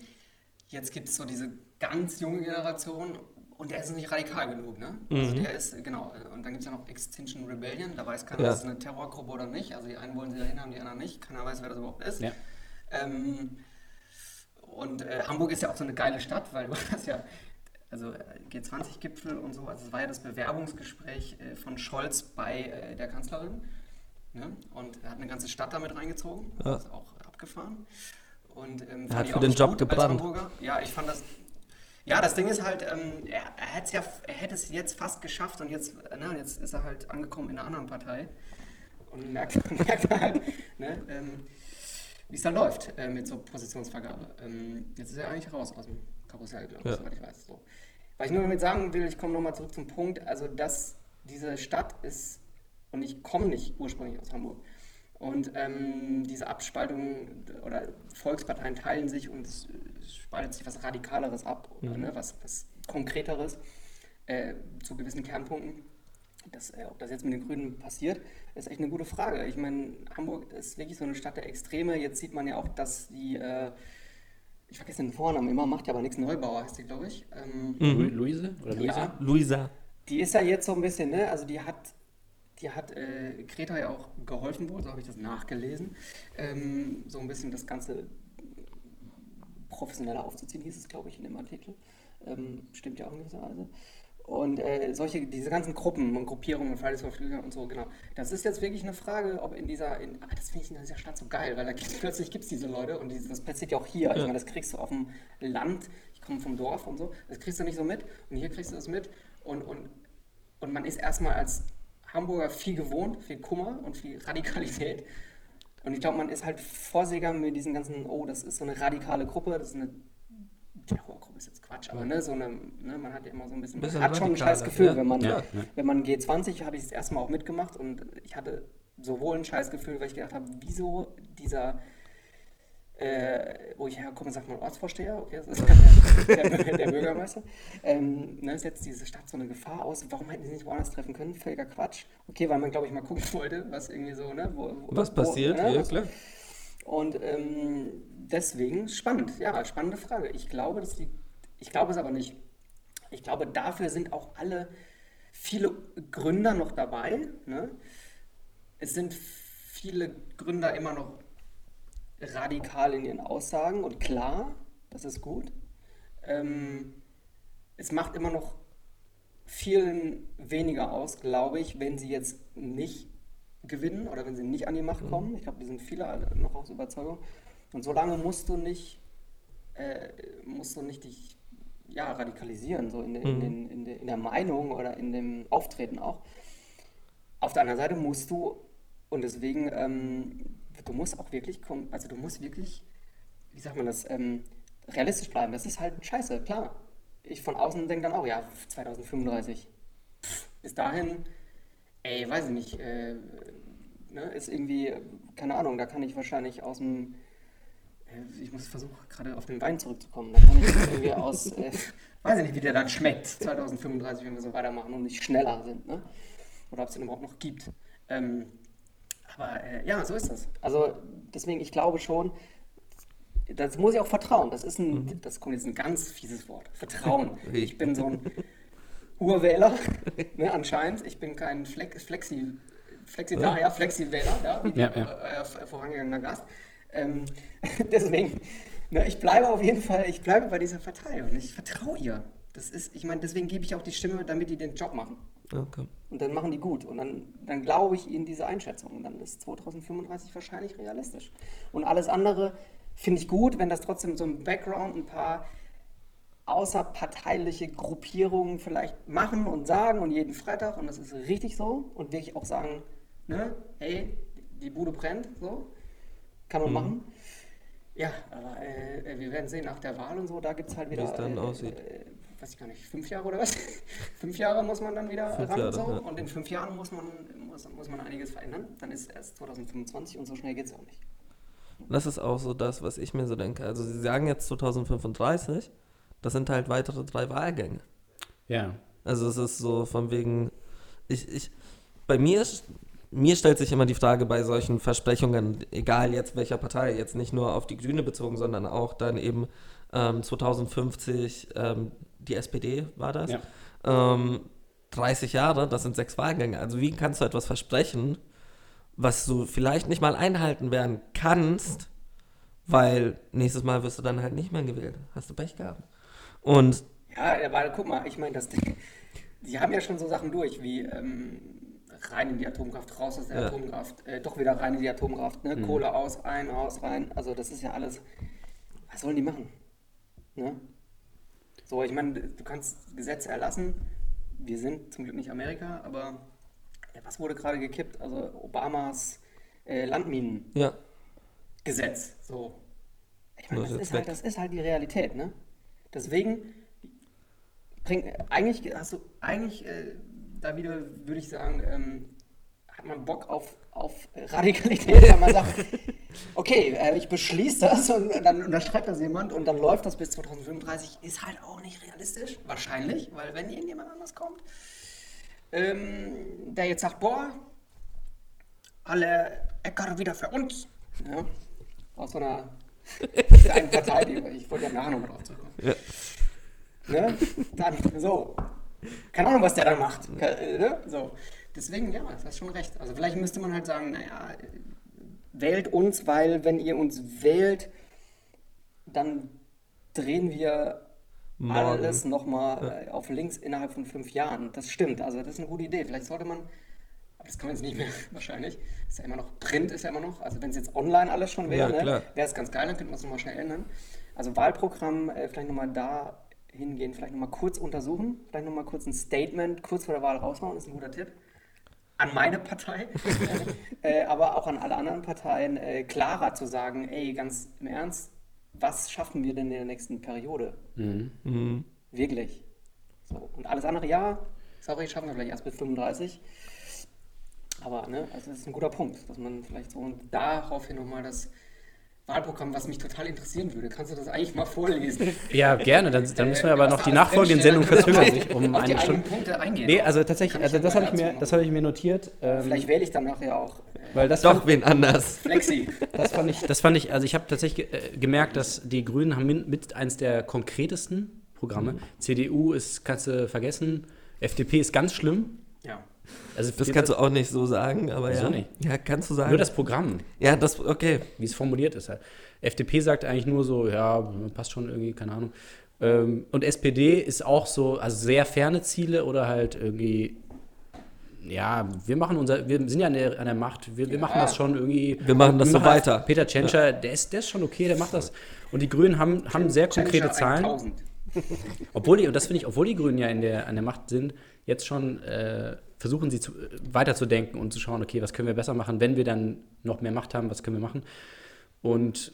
jetzt gibt es so diese ganz junge Generation und der ist nicht radikal genug, ne? Also der ist, genau, und dann gibt es ja noch Extinction Rebellion, da weiß keiner, Ja. ist es eine Terrorgruppe oder nicht. Also die einen wollen sie dahin haben, die anderen nicht. Keiner weiß, wer das überhaupt ist. Ja. Ähm, und äh, Hamburg ist ja auch so eine geile Stadt, weil du [laughs] hast ja, also äh, G20-Gipfel und so, also es war ja das Bewerbungsgespräch äh, von Scholz bei äh, der Kanzlerin. Ne? Und er hat eine ganze Stadt damit reingezogen, Ja. ist auch abgefahren. Und, ähm, Er hat für den Job gut gebrannt. Ja, ich fand das. Ja, das Ding ist halt, ähm, er, er, ja, er hätte es jetzt fast geschafft und jetzt, ne, jetzt ist er halt angekommen in einer anderen Partei und merkt, [laughs] merkt halt, ne, ähm, wie es da läuft äh, mit so Positionsvergabe. Ähm, jetzt ist er eigentlich raus aus dem Karussell, glaube ich, Ja. soweit ich weiß. So. Was ich nur damit sagen will, ich komme nochmal zurück zum Punkt, also dass diese Stadt ist, und ich komme nicht ursprünglich aus Hamburg, Und ähm, diese Abspaltung oder Volksparteien teilen sich und es spaltet sich was Radikaleres ab, Mhm. ne, was, was Konkreteres äh, zu gewissen Kernpunkten. Das, äh, ob das jetzt mit den Grünen passiert, ist echt eine gute Frage. Ich meine, Hamburg ist wirklich so eine Stadt der Extreme. Jetzt sieht man ja auch, dass die, äh, ich vergesse den Vornamen immer, macht ja aber nichts Neubauer, heißt die, glaube ich. Ähm, Lu- Luise oder Luisa? ja, Luisa. die ist ja jetzt so ein bisschen, ne, also die hat, die hat äh, Greta ja auch geholfen wohl, so habe ich das nachgelesen, ähm, so ein bisschen das Ganze professioneller aufzuziehen, hieß es, glaube ich, in dem Artikel. Ähm, stimmt ja auch nicht so. Also. Und äh, solche, diese ganzen Gruppen und Gruppierungen, Fridays for Future und so, genau. Das ist jetzt wirklich eine Frage, ob in dieser, in, aber das finde ich in dieser Stadt so geil, weil da [laughs] gibt's, plötzlich gibt es diese Leute und dieses, das passiert ja auch hier. Ich meine, das kriegst du auf dem Land, ich komme vom Dorf und so, das kriegst du nicht so mit und hier kriegst du das mit und, und, und man ist erstmal als Hamburger viel gewohnt, viel Kummer und viel Radikalität. Und ich glaube, man ist halt vorsichtiger mit diesen ganzen, oh, das ist so eine radikale Gruppe, das ist eine Terrorgruppe, ist jetzt Quatsch, aber ne, so eine, ne, man hat ja immer so ein bisschen, Bisschen hat schon ein scheiß Gefühl, ja. wenn man, Ja, ja. wenn man G20, habe ich das erste Mal auch mitgemacht und ich hatte sowohl ein scheiß Gefühl, weil ich gedacht habe, wieso dieser, äh, wo ich herkomme, sagt man Ortsvorsteher, okay, das ist der, [laughs] der, der Bürgermeister, ähm, ne, setzt diese Stadt so eine Gefahr aus, warum hätten sie sich woanders treffen können? Völliger Quatsch. Okay, weil man, glaube ich, mal gucken [laughs] wollte, was irgendwie so, ne, wo, wo, Was passiert? Wo, ne, ja, was- klar. und ähm, deswegen spannend, ja, spannende Frage. Ich glaube, dass die, ich glaube es aber nicht. Ich glaube, dafür sind auch alle viele Gründer noch dabei. Ne? Es sind viele Gründer immer noch radikal in ihren Aussagen und klar, das ist gut. Ähm, es macht immer noch vielen weniger aus, glaube ich, wenn sie jetzt nicht gewinnen oder wenn sie nicht an die Macht kommen. Ich glaube, die sind viele noch aus Überzeugung. Und solange musst du nicht, äh, musst du nicht dich ja, radikalisieren, so in, den, in, den, in, der, in der Meinung oder in dem Auftreten auch. Auf der anderen Seite musst du, und deswegen, ähm, du musst auch wirklich, kom- also du musst wirklich, wie sagt man das, ähm, realistisch bleiben. Das ist halt scheiße, klar. Ich von außen denke dann auch, ja, 2035. Pff, bis dahin, ey, weiß ich nicht, äh, ne, ist irgendwie, keine Ahnung, da kann ich wahrscheinlich aus dem, äh, ich muss versuchen, gerade auf den Wein zurückzukommen, da kann ich irgendwie [laughs] aus, äh, weiß ich nicht, wie der dann schmeckt, 2035, wenn wir so weitermachen und nicht schneller sind, ne? Oder ob es den überhaupt noch gibt. Ähm, aber äh, ja, so ist das. Also deswegen, ich glaube schon, das muss ich auch vertrauen. Das ist ein, das kommt jetzt ein ganz fieses Wort. Vertrauen. [laughs] Ich bin so ein Urwähler, ne, anscheinend. Ich bin kein Flex, Flexi, Flexitarier, Flexi-Wähler, ja, wie Ja, ja, ja. Äh, vorangegangener Gast. Ähm, [laughs] deswegen, ne, ich bleibe auf jeden Fall, ich bleibe bei dieser Partei und ich vertraue ihr. Das ist, ich meine, deswegen gebe ich auch die Stimme, damit die den Job machen. Okay. Und dann machen die gut. Und dann, dann glaube ich ihnen diese Einschätzung. Und dann ist 2035 wahrscheinlich realistisch. Und alles andere finde ich gut, wenn das trotzdem so im Background ein paar außerparteiliche Gruppierungen vielleicht machen und sagen und jeden Freitag. Und das ist richtig so. Und wirklich auch sagen, ne, hey, die Bude brennt, so. Kann man machen. Ja, aber äh, wir werden sehen nach der Wahl und so, da gibt es halt wieder. es dann äh, aussieht. Äh, weiß ich gar nicht, fünf Jahre oder was? [laughs] fünf Jahre muss man dann wieder Fünf ran Jahre, und so. ja. Und in fünf Jahren muss man, muss, muss man einiges verändern. Dann ist erst 2025 und so schnell geht es auch nicht. Das ist auch so das, was ich mir so denke. Also sie sagen jetzt 2035, das sind halt weitere drei Wahlgänge. Ja. Also es ist so von wegen, ich, ich, bei mir, ist- mir stellt sich immer die Frage bei solchen Versprechungen, egal jetzt welcher Partei, jetzt nicht nur auf die Grüne bezogen, sondern auch dann eben ähm, 2050 ähm, die SPD war das. Ja. Ähm, 30 Jahre, das sind sechs Wahlgänge. Also wie kannst du etwas versprechen, was du vielleicht nicht mal einhalten werden kannst, weil nächstes Mal wirst du dann halt nicht mehr gewählt. Hast du Pech gehabt. Und Ja, aber guck mal, ich meine, das, die haben ja schon so Sachen durch, wie ähm, rein in die Atomkraft, raus aus der Ja. Atomkraft, äh, doch wieder rein in die Atomkraft, ne? Kohle aus, ein, aus, rein. Also das ist ja alles. Was sollen die machen? Ne? So, ich meine, du kannst Gesetze erlassen. Wir sind zum Glück nicht Amerika, aber was wurde gerade gekippt? Also Obamas äh, Landminengesetz. ja, So. Ich meine, Das ist halt, das ist halt die Realität, ne? Deswegen bring, eigentlich hast du eigentlich, äh, da wieder würde ich sagen, ähm, hat man Bock auf, auf Radikalität, weil man sagt, [laughs] okay, äh, ich beschließe das und dann unterschreibt das jemand und dann läuft das bis 2035, ist halt auch nicht realistisch, wahrscheinlich, weil wenn irgendjemand anders kommt, ähm, der jetzt sagt, boah, alle Äcker wieder für uns, ja, aus so einer [laughs] kleinen Partei, die, ich wollte ja nachher nochmal drauf zurückkommen. Ne? Dann so. Keine Ahnung, was der da macht. Ke- Ne? So. Deswegen, ja, du hast schon recht. Also vielleicht müsste man halt sagen, naja, wählt uns, weil wenn ihr uns wählt, dann drehen wir Morgen. alles nochmal äh, auf links innerhalb von fünf Jahren. Das stimmt. Also das ist eine gute Idee. Vielleicht sollte man, aber das kann man jetzt nicht mehr [laughs] wahrscheinlich. Ist ja immer noch, Print ist ja immer noch. Also wenn es jetzt online alles schon wäre, Ja, ne, wäre es ganz geil, dann könnte man es nochmal schnell ändern. Also Wahlprogramm, äh, vielleicht nochmal da hingehen, vielleicht nochmal kurz untersuchen, vielleicht nochmal kurz ein Statement kurz vor der Wahl raushauen, ist ein guter Tipp. An meine Partei, [laughs] äh, aber auch an alle anderen Parteien, äh, klarer zu sagen, ey, ganz im Ernst, was schaffen wir denn in der nächsten Periode? Wirklich. So. Und alles andere, ja, sorry, schaffen wir vielleicht erst bis 35. Aber ne, also das ist ein guter Punkt, dass man vielleicht so und daraufhin nochmal das Wahlprogramm, was mich total interessieren würde. Kannst du das eigentlich mal vorlesen? Ja, gerne. Dann, dann müssen wir aber Was noch die nachfolgenden Sendungen verzögern sich um auf die eine Stunde. Punkte eingehen. Nee, also tatsächlich, also das habe ich, mir- das habe ich mir notiert. Ähm, Vielleicht wähle ich dann nachher auch äh, weil das Doch, fand, wen anders. Flexi. das fand ich, das fand ich, also ich habe tatsächlich äh, gemerkt, dass die Grünen haben mit eins der konkretesten Programme. CDU ist, kannst du vergessen, FDP ist ganz schlimm. Ja. Also Das kannst du auch nicht so sagen, aber Wieso ja. nicht? Ja, kannst du sagen. nur das Programm, ja, das, okay. wie es formuliert ist halt. FDP sagt eigentlich nur so, ja, passt schon irgendwie, keine Ahnung. Ähm, und SPD ist auch so, also sehr ferne Ziele oder halt irgendwie, ja, wir machen unser, wir sind ja an der, an der Macht, wir, wir machen das schon irgendwie. Wir machen das so weiter. Peter Tschentscher, der, ist, der ist schon okay, der macht das. Und die Grünen haben, haben sehr konkrete Zahlen. 1000. Obwohl die, und das finde ich, obwohl die Grünen ja in der, an der Macht sind, jetzt schon äh, versuchen sie zu, äh, weiterzudenken und zu schauen, okay, was können wir besser machen, wenn wir dann noch mehr Macht haben, was können wir machen. Und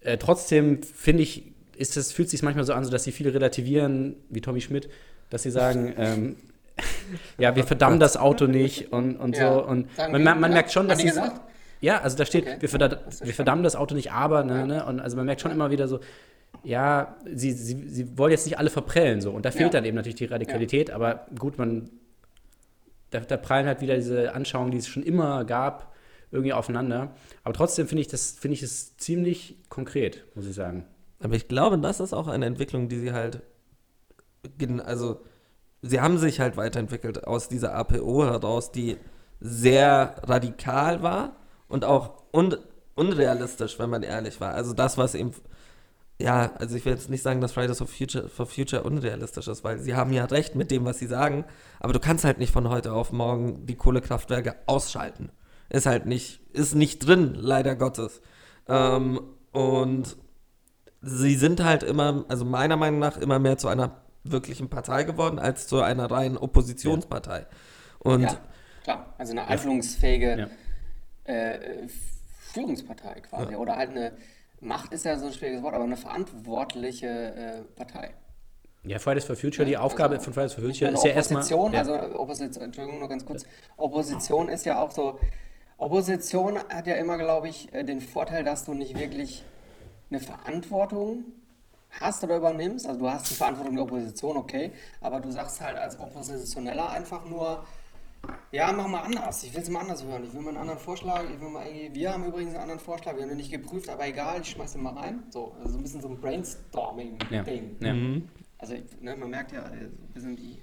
äh, trotzdem finde ich, ist es, fühlt sich manchmal so an, so dass sie viele relativieren, wie Tommy Schmidt, dass sie sagen, [laughs] ähm, [laughs] ja, wir verdammen das Auto nicht und, und Ja, so. Und man, man, man ja. merkt schon, dass sie. Ja, also da steht, Okay. wir, verdammen, wir verdammen das Auto nicht, aber, ne, ne, und also man merkt schon immer wieder so, ja, sie, sie, sie wollen jetzt nicht alle verprellen so. Und da fehlt Ja. dann eben natürlich die Radikalität, aber gut, man, da, da prallen halt wieder diese Anschauungen, die es schon immer gab, irgendwie aufeinander. Aber trotzdem finde ich das, ich es ziemlich konkret, muss ich sagen. Aber ich glaube, das ist auch eine Entwicklung, die sie halt, also sie haben sich halt weiterentwickelt aus dieser APO heraus, die sehr radikal war und auch un unrealistisch, wenn man ehrlich war. Also das, was eben, ja, also ich will jetzt nicht sagen, dass Fridays for Future, for Future unrealistisch ist, weil sie haben ja recht mit dem, was sie sagen, aber du kannst halt nicht von heute auf morgen die Kohlekraftwerke ausschalten. Ist halt nicht, ist nicht drin, leider Gottes. Ähm, und sie sind halt immer, also meiner Meinung nach, immer mehr zu einer wirklichen Partei geworden, als zu einer reinen Oppositionspartei. Und Ja, klar. Also eine einflussfähige Ja. äh, Führungspartei quasi. Oder halt eine Macht ist ja so ein schwieriges Wort, aber eine verantwortliche äh, Partei. Ja, Fridays for Future, die Aufgabe Also, von Fridays for Future ist ja erstmal. Opposition, ja. also Opposition, Entschuldigung, nur ganz kurz. Opposition ist ja auch so. Opposition hat ja immer, glaube ich, äh, den Vorteil, dass du nicht wirklich eine Verantwortung hast oder übernimmst. Also du hast die Verantwortung der Opposition, okay, aber du sagst halt als Oppositioneller einfach nur, ja, mach mal anders. Ich will es mal anders hören. Ich will mal einen anderen Vorschlag. Ich will mal irgendwie, wir haben übrigens einen anderen Vorschlag. Wir haben den nicht geprüft, aber egal, ich schmeiß den mal rein. So, also so ein bisschen so ein Brainstorming-Ding. Ja. Also ne, man merkt ja, ein bisschen die.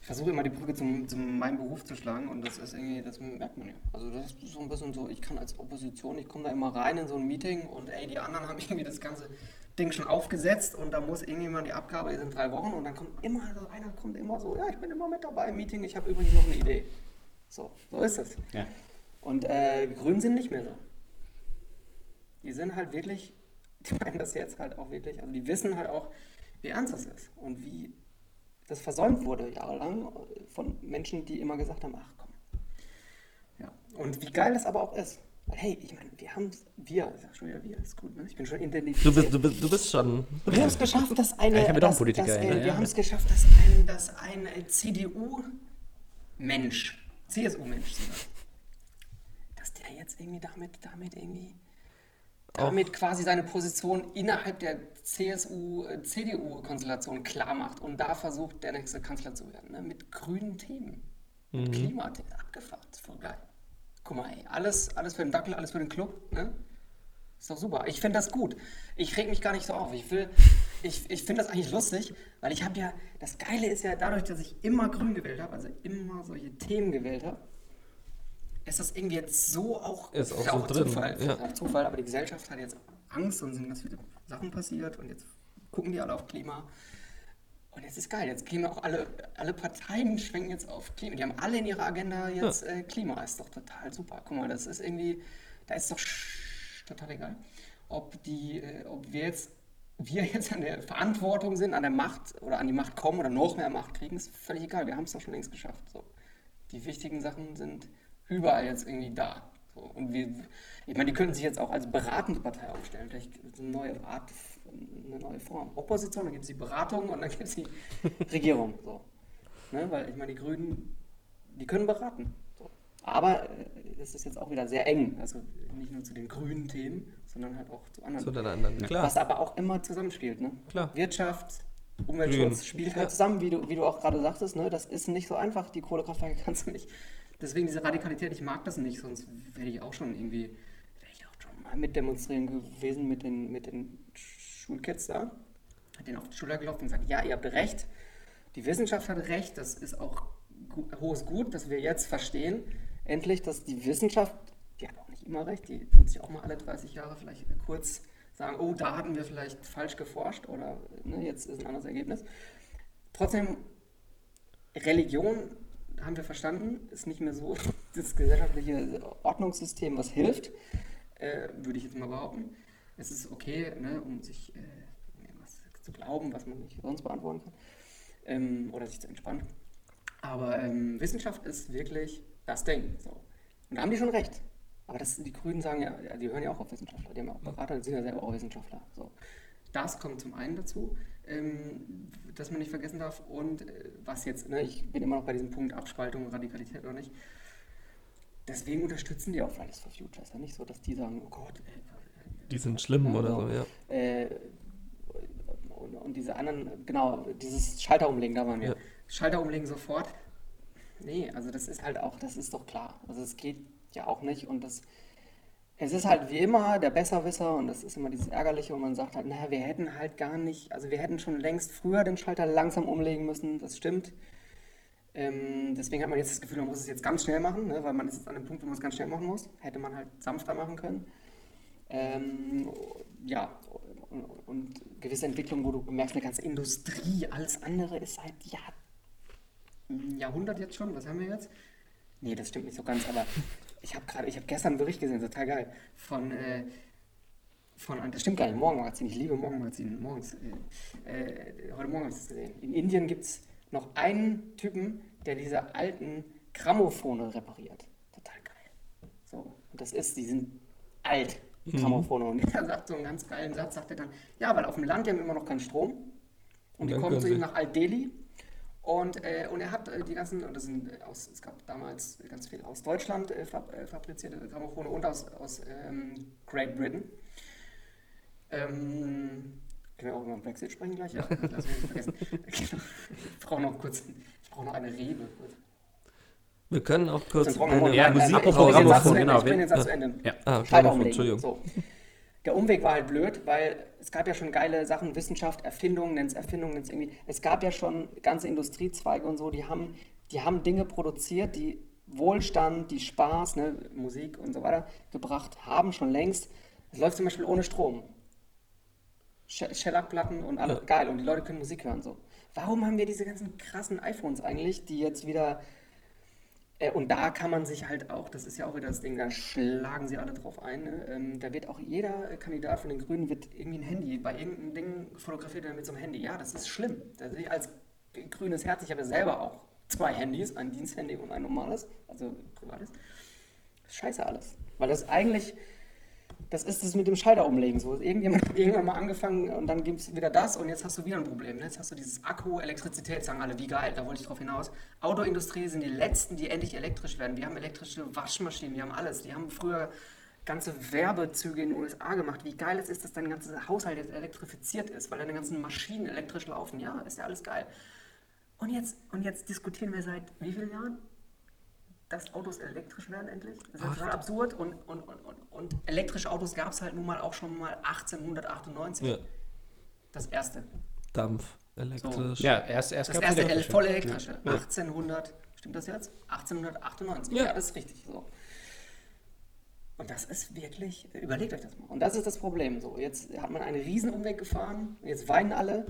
Ich versuche immer die Brücke zum, zu meinem Beruf zu schlagen und das ist irgendwie, das merkt man ja. Also das ist so ein bisschen so, ich kann als Opposition, ich komme da immer rein in so ein Meeting und ey, die anderen haben [laughs] irgendwie das ganze Ding schon aufgesetzt und da muss irgendjemand die Abgabe ist in drei Wochen und dann kommt immer, also einer kommt immer so, ja, ich bin immer mit dabei im Meeting, ich habe übrigens noch eine Idee. So, so ist es. Ja. Und äh, Grünen sind nicht mehr so. Die sind halt wirklich, [laughs] die meinen das jetzt halt auch wirklich, also die wissen halt auch, wie ernst das ist und wie das versäumt wurde jahrelang von Menschen, die immer gesagt haben, ach komm. Ja. Und wie geil das aber auch ist. Hey, ich meine, wir haben es, wir, ich sag schon wieder wir, ist gut, ne? ich bin schon du identifiziert. bist, du bist, du bist schon. Wir haben es geschafft, dass eine. Haben wir doch einen dass, Politiker dass, äh, ja. Wir haben es geschafft, dass ein, dass ein CDU-Mensch, CSU-Mensch sogar, jetzt irgendwie damit, damit irgendwie, damit quasi seine Position innerhalb der CSU-CDU-Konstellation klar macht und da versucht, der nächste Kanzler zu werden, ne? mit grünen Themen, mit Klimathemen, abgefahren, voll geil. Guck mal, ey, alles, alles für den Dackel, alles für den Club, ne? Ist doch super. Ich finde das gut. Ich reg mich gar nicht so auf. Ich will, ich, ich finde das eigentlich lustig, weil ich habe ja, das Geile ist ja dadurch, dass ich immer grün gewählt habe, also immer solche Themen gewählt habe, ist das irgendwie jetzt so auch, Ist auch ja so drin, Zufall. ja. Ist auch Zufall, aber die Gesellschaft hat jetzt Angst und sind ganz viele Sachen passiert und jetzt gucken die alle auf Klima. Und jetzt ist geil, jetzt gehen auch alle, alle Parteien schwenken jetzt auf Klima. Die haben alle in ihrer Agenda jetzt äh, Klima. Ist doch total super. Guck mal, das ist irgendwie, da ist doch total egal, ob die, äh, ob wir jetzt, wir jetzt an der Verantwortung sind, an der Macht oder an die Macht kommen oder noch mehr Macht kriegen, ist völlig egal. Wir haben es doch schon längst geschafft. So. Die wichtigen Sachen sind überall jetzt irgendwie da. So. Und wir, ich meine, die könnten sich jetzt auch als beratende Partei aufstellen. Vielleicht eine neue Art, eine neue Form. Opposition, dann gibt es die Beratung und dann gibt es die [laughs] Regierung. So. Ne? Weil ich meine, die Grünen, die können beraten. So. Aber äh, es ist jetzt auch wieder sehr eng. Also nicht nur zu den grünen Themen, sondern halt auch zu anderen. Zu den anderen. Klar. Was aber auch immer zusammenspielt. Ne? Klar. Wirtschaft, Umweltschutz Grün. spielt halt zusammen, wie du, wie du auch gerade sagtest. Ne? Das ist nicht so einfach. Die Kohlekraftwerke [laughs] kannst du nicht. Deswegen diese Radikalität, ich mag das nicht, sonst wäre ich auch schon irgendwie, wäre ich auch schon mal mitdemonstrieren gewesen mit den, mit den Schulkids da. Hat denen auf die Schulter gelaufen und gesagt, ja, ihr habt recht. Die Wissenschaft hat recht. Das ist auch hohes Gut, dass wir jetzt verstehen, endlich, dass die Wissenschaft, die hat auch nicht immer recht, die tut sich auch mal alle 30 Jahre vielleicht kurz sagen, oh, da hatten wir vielleicht falsch geforscht oder ne, jetzt ist ein anderes Ergebnis. Trotzdem, Religion haben wir verstanden, ist nicht mehr so [laughs] das gesellschaftliche Ordnungssystem, was hilft, äh, würde ich jetzt mal behaupten. Es ist okay, ne, um sich äh, was zu glauben, was man nicht sonst beantworten kann, ähm, oder sich zu entspannen. Aber ähm, Wissenschaft ist wirklich das Ding. So. Und da haben die schon recht. Aber das, die Grünen sagen ja, die hören ja auch auf Wissenschaftler, die haben auch Berater, die sind ja selber auch Wissenschaftler. So. Das kommt zum einen dazu, ähm, dass man nicht vergessen darf. Und äh, was jetzt, ne, ich bin immer noch bei diesem Punkt Abspaltung, Radikalität oder nicht. Deswegen unterstützen die auch Fridays for Future. Ist ja nicht so, dass die sagen, oh Gott, äh, Die sind schlimm oder so, ja. äh, und, und diese anderen, genau, dieses Schalter umlegen, da waren wir. Ja. Schalter umlegen sofort. Nee, also das ist halt auch, das ist doch klar. Also es geht ja auch nicht und das, es ist halt wie immer der Besserwisser und das ist immer dieses Ärgerliche und man sagt halt, naja, wir hätten halt gar nicht, also wir hätten schon längst früher den Schalter langsam umlegen müssen, das stimmt. Ähm, deswegen hat man jetzt das Gefühl, man muss es jetzt ganz schnell machen, ne, weil man ist jetzt an dem Punkt, wo man es ganz schnell machen muss. Hätte man halt sanfter machen können. Ähm, ja, und, und gewisse Entwicklungen, wo du merkst, eine ganze Industrie, alles andere ist seit Jahr, Jahrhundert jetzt schon, was haben wir jetzt? Nee, das stimmt nicht so ganz, aber [laughs] ich habe gerade, ich habe gestern einen Bericht gesehen, total geil, von, äh, von, das stimmt gar nicht, Morgenmagazin, ich liebe Morgenmagazin, morgens, äh, äh, heute Morgen habe ich das gesehen. In Indien gibt es noch einen Typen, der diese alten Grammophone repariert. Total geil. So, und das ist, die sind alt, die Grammophone. Und [laughs] er sagt so einen ganz geilen Satz, sagt er dann, ja, weil auf dem Land, die haben immer noch keinen Strom. Und die dann kommen zu ihm nach Alt-Delhi. Und, äh, und er hat äh, die ganzen, und das sind äh, aus, es gab damals ganz viel aus Deutschland äh, fab, äh, fabrizierte Grammophone und aus, aus ähm, Great Britain. Ähm, können wir auch über den Brexit sprechen gleich? Ja, lass mich nicht vergessen. [laughs] Genau. Ich brauche noch kurz, ich brauche noch eine Rebe. Kurz. Wir können auch kurz eine Ja, Musik- apropos, zu Grammophon, genau, Ich Satz wir- zu Ende. Ja. Ah, Schalter Grammophon. Entschuldigung. So. Der Umweg war halt blöd, weil es gab ja schon geile Sachen, Wissenschaft, Erfindungen, nennt es Erfindungen, nennt's irgendwie. Es gab ja schon ganze Industriezweige und so, die haben, die haben Dinge produziert, die Wohlstand, die Spaß, ne, Musik und so weiter gebracht haben, schon längst. Es läuft zum Beispiel ohne Strom. She- Shellac-Platten und alle, geil, und die Leute können Musik hören so. Warum haben wir diese ganzen krassen iPhones eigentlich, die jetzt wieder äh, und da kann man sich halt auch, das ist ja auch wieder das Ding, da schlagen sie alle drauf ein. Ne? Ähm, da wird auch jeder Kandidat von den Grünen wird irgendwie ein Handy, bei irgendeinem Ding fotografiert er mit so einem Handy. Ja, das ist schlimm. Das ich als grünes Herz, ich habe ja selber auch zwei Handys, ein Diensthandy und ein normales, also privates. Ist scheiße alles. Weil das eigentlich, das ist es mit dem Schalter umlegen. So, irgendjemand hat irgendwann mal angefangen und dann gibt es wieder das und jetzt hast du wieder ein Problem. Ne? Jetzt hast du dieses Akku, Elektrizität, sagen alle, wie geil, da wollte ich drauf hinaus. Autoindustrie sind die letzten, die endlich elektrisch werden. Wir haben elektrische Waschmaschinen, wir haben alles. Die haben früher ganze Werbezüge in den USA gemacht. Wie geil es ist, dass dein ganzer Haushalt jetzt elektrifiziert ist, weil deine ganzen Maschinen elektrisch laufen. Ja, ist ja alles geil. Und jetzt, und jetzt diskutieren wir seit wie vielen Jahren? Dass Autos elektrisch werden endlich. Das ist ja total absurd. Und, und, und, und, und elektrische Autos gab es halt nun mal auch schon mal 1898. Ja. Das erste. Dampf, elektrisch. Ja, erst, erst Das erste elektrische. voll elektrische. 1800, stimmt das jetzt? 1898. Ja. Ja, das ist richtig so. Und das ist wirklich, überlegt euch das mal. Und das ist das Problem. So, jetzt hat man einen riesen Umweg gefahren, jetzt weinen alle.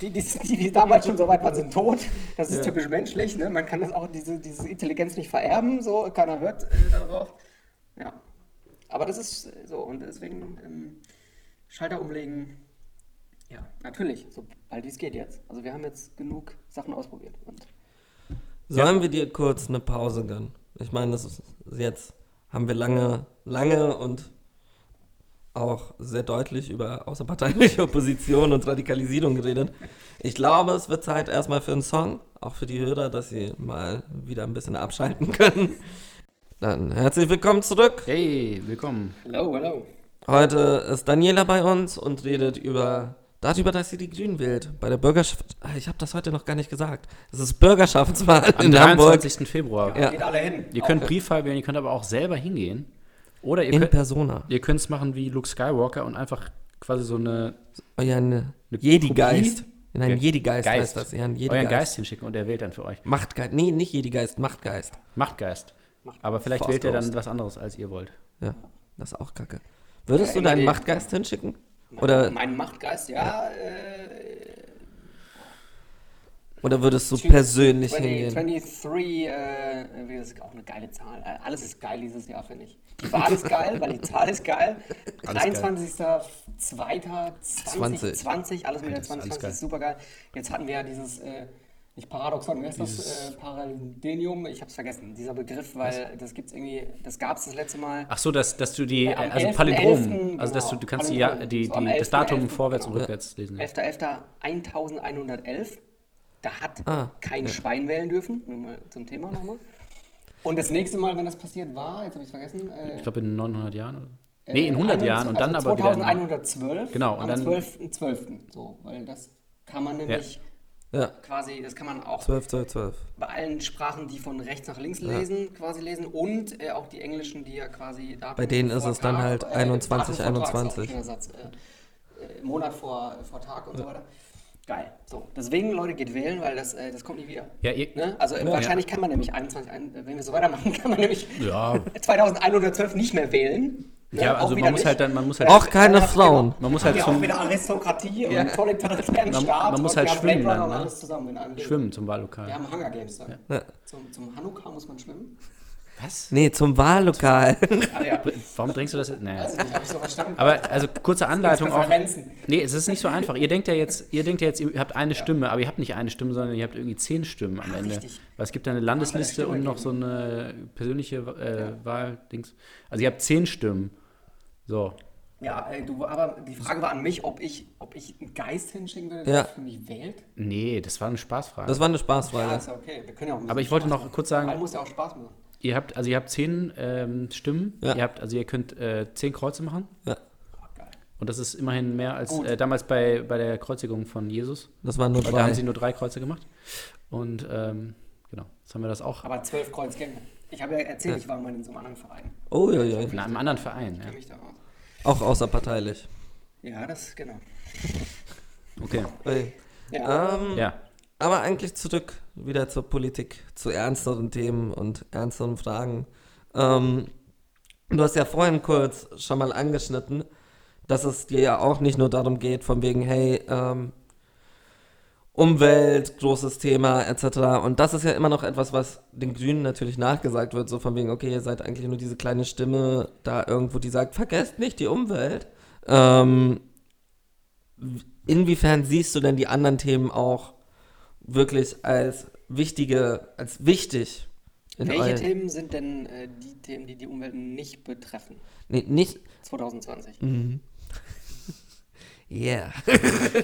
Die, die, die, die damals schon so weit waren, sind tot. Das ist typisch menschlich. Ne? Man kann das auch, diese, diese Intelligenz nicht vererben. So, keiner hört äh, darauf. Ja. Aber das ist äh, so. Und deswegen ähm, Schalter umlegen. Ja, natürlich, sobald es geht jetzt. Also wir haben jetzt genug Sachen ausprobiert. Sollen wir dir kurz eine Pause gönnen? Ich meine, das ist jetzt haben wir lange, lange und auch sehr deutlich über außerparteiliche [laughs] Opposition und Radikalisierung geredet. Ich glaube, es wird Zeit erstmal für einen Song, auch für die Hörer, dass sie mal wieder ein bisschen abschalten [laughs] können. Dann herzlich willkommen zurück. Hey, willkommen. hello, hello. Heute ist Daniela bei uns und redet über darüber, dass sie die Grünen wählt. Bei der Bürgerschaft. Ah, Ich habe das heute noch gar nicht gesagt. Es ist Bürgerschaftswahl Am in Hamburg 23. Februar. Ja. Geht alle hin. Ihr könnt Briefwahl wählen, ihr könnt aber auch selber hingehen. Oder ihr in könnt Persona. ihr könnt es machen wie Luke Skywalker und einfach quasi so eine Euer eine Eine Jedi-Geist. In einem Ge- Jedi-Geist Geist. heißt das. Ja, ein euren Jedi-Geist. Geist hinschicken und er wählt dann für euch. Machtgeist. Nee, nicht Jedi-Geist, Machtgeist. Machtgeist. Aber vielleicht Force wählt er dann was anderes, als ihr wollt. Ja, das ist auch kacke. Würdest Ja, du deinen Machtgeist hinschicken? Oder, Mein Machtgeist, ja. Äh, oder würdest du persönlich 20, hingehen? 23, äh, das ist auch eine geile Zahl. Äh, alles ist geil dieses Jahr, finde ich. Die Wahl ist geil, weil die Zahl ist geil. [laughs] 23.02.2020, alles mit der 20 ist super geil. Jetzt hatten wir ja dieses, äh, nicht Paradoxon, wie heißt das? Äh, Parallelium, ich habe es vergessen, dieser Begriff, weil Was? das gibt's irgendwie, das gab es das letzte Mal. Ach so, dass, dass du die, ja, äh, also Palindrom, 11, also dass du, du kannst Palindrom, die, die, so 11, das Datum 11, vorwärts genau. und rückwärts lesen. 11.11.1111 da hat Ah, kein Schwein wählen dürfen. Nur mal zum Thema nochmal. Und das nächste Mal, wenn das passiert war, jetzt habe ich es vergessen. Äh, Ich glaube in 900 Jahren. Oder? Nee, in 100 Jahren und dann also aber wieder. 2112. Genau, und am dann- 12.12. So, weil das kann man nämlich Ja, quasi, das kann man auch 12, 12, 12. bei allen Sprachen, die von rechts nach links lesen, quasi lesen und äh, auch die englischen, die ja quasi Datum Bei denen ist es dann halt äh, 21, Datum vor Tag, ist auch ein 21. schöner Satz, äh, äh, Monat vor, vor Tag und so weiter. Geil. So, deswegen, Leute, geht wählen, weil das, äh, das kommt nie wieder. Ja, ihr, Ne? Also äh, wahrscheinlich kann man nämlich 21, ein- wenn wir so weitermachen, [laughs] kann man nämlich ja, [laughs] 2112 nicht mehr wählen. Ne? ja, Auch also man muss nicht. halt dann, man muss halt, Auch keine Frauen. auch- Man muss halt zum- auch wieder Aristokratie Ja. und totalitären Man- Staat. man muss halt schwimmen dann, ne? alles zusammen in einem Ding. schwimmen zum Wahllokal. Wir haben Hunger Games dann. Ja. Zum, zum Hanukkah muss man schwimmen. Was? Nee, zum Wahllokal. Ah ja, Warum drängst du das jetzt? Nee. ich nicht, habe ich so verstanden. Aber also kurze Anleitung auch. Nee, es ist nicht so einfach. Ihr denkt ja jetzt, ihr denkt ja jetzt, ihr habt eine Stimme, aber ihr habt nicht eine Stimme, sondern ihr habt irgendwie zehn Stimmen am Ende. richtig. Weil es gibt ja eine Landesliste Stimme und noch geben. so eine persönliche äh, Wahldings. Also ihr habt zehn Stimmen. So. Ja, äh, du, aber die Frage war an mich, ob ich, ob ich einen Geist hinschicken würde, der Ja. für mich wählt. Nee, das war eine Spaßfrage. Das war eine Ja, Spaßfrage. ist ja okay. Wir können ja auch Aber ich wollte Spaß noch machen. kurz sagen- Weil muss ja auch Spaß machen. Ihr habt, also ihr habt zehn ähm, Stimmen. Ja. Ihr habt, also ihr könnt äh, zehn Kreuze machen. Ja. Und das ist immerhin mehr als äh, damals bei, bei der Kreuzigung von Jesus. das waren nur Weil da haben drei. sie nur drei Kreuze gemacht. Und ähm, genau, jetzt haben wir das auch Aber zwölf Kreuzgänge. Ich habe ja erzählt, ich war mal in so einem anderen Verein. Oh, ja, ja. in einem anderen Verein. Ja. mich da aus. Auch außerparteilich. Ja, das, genau. Okay. Ui. Ja. Ähm, Ja. Aber eigentlich zurück wieder zur Politik, zu ernsteren Themen und ernsteren Fragen. Ähm, du hast ja vorhin kurz schon mal angeschnitten, dass es dir ja auch nicht nur darum geht, von wegen, hey, ähm, Umwelt, großes Thema, etc. Und das ist ja immer noch etwas, was den Grünen natürlich nachgesagt wird, so von wegen, okay, ihr seid eigentlich nur diese kleine Stimme da irgendwo, die sagt, vergesst nicht die Umwelt. Ähm, inwiefern siehst du denn die anderen Themen auch wirklich als wichtige, als wichtig In Welche Themen sind denn äh, die Themen, die die Umwelt nicht betreffen? Nee, nicht. 2020. [laughs] Yeah.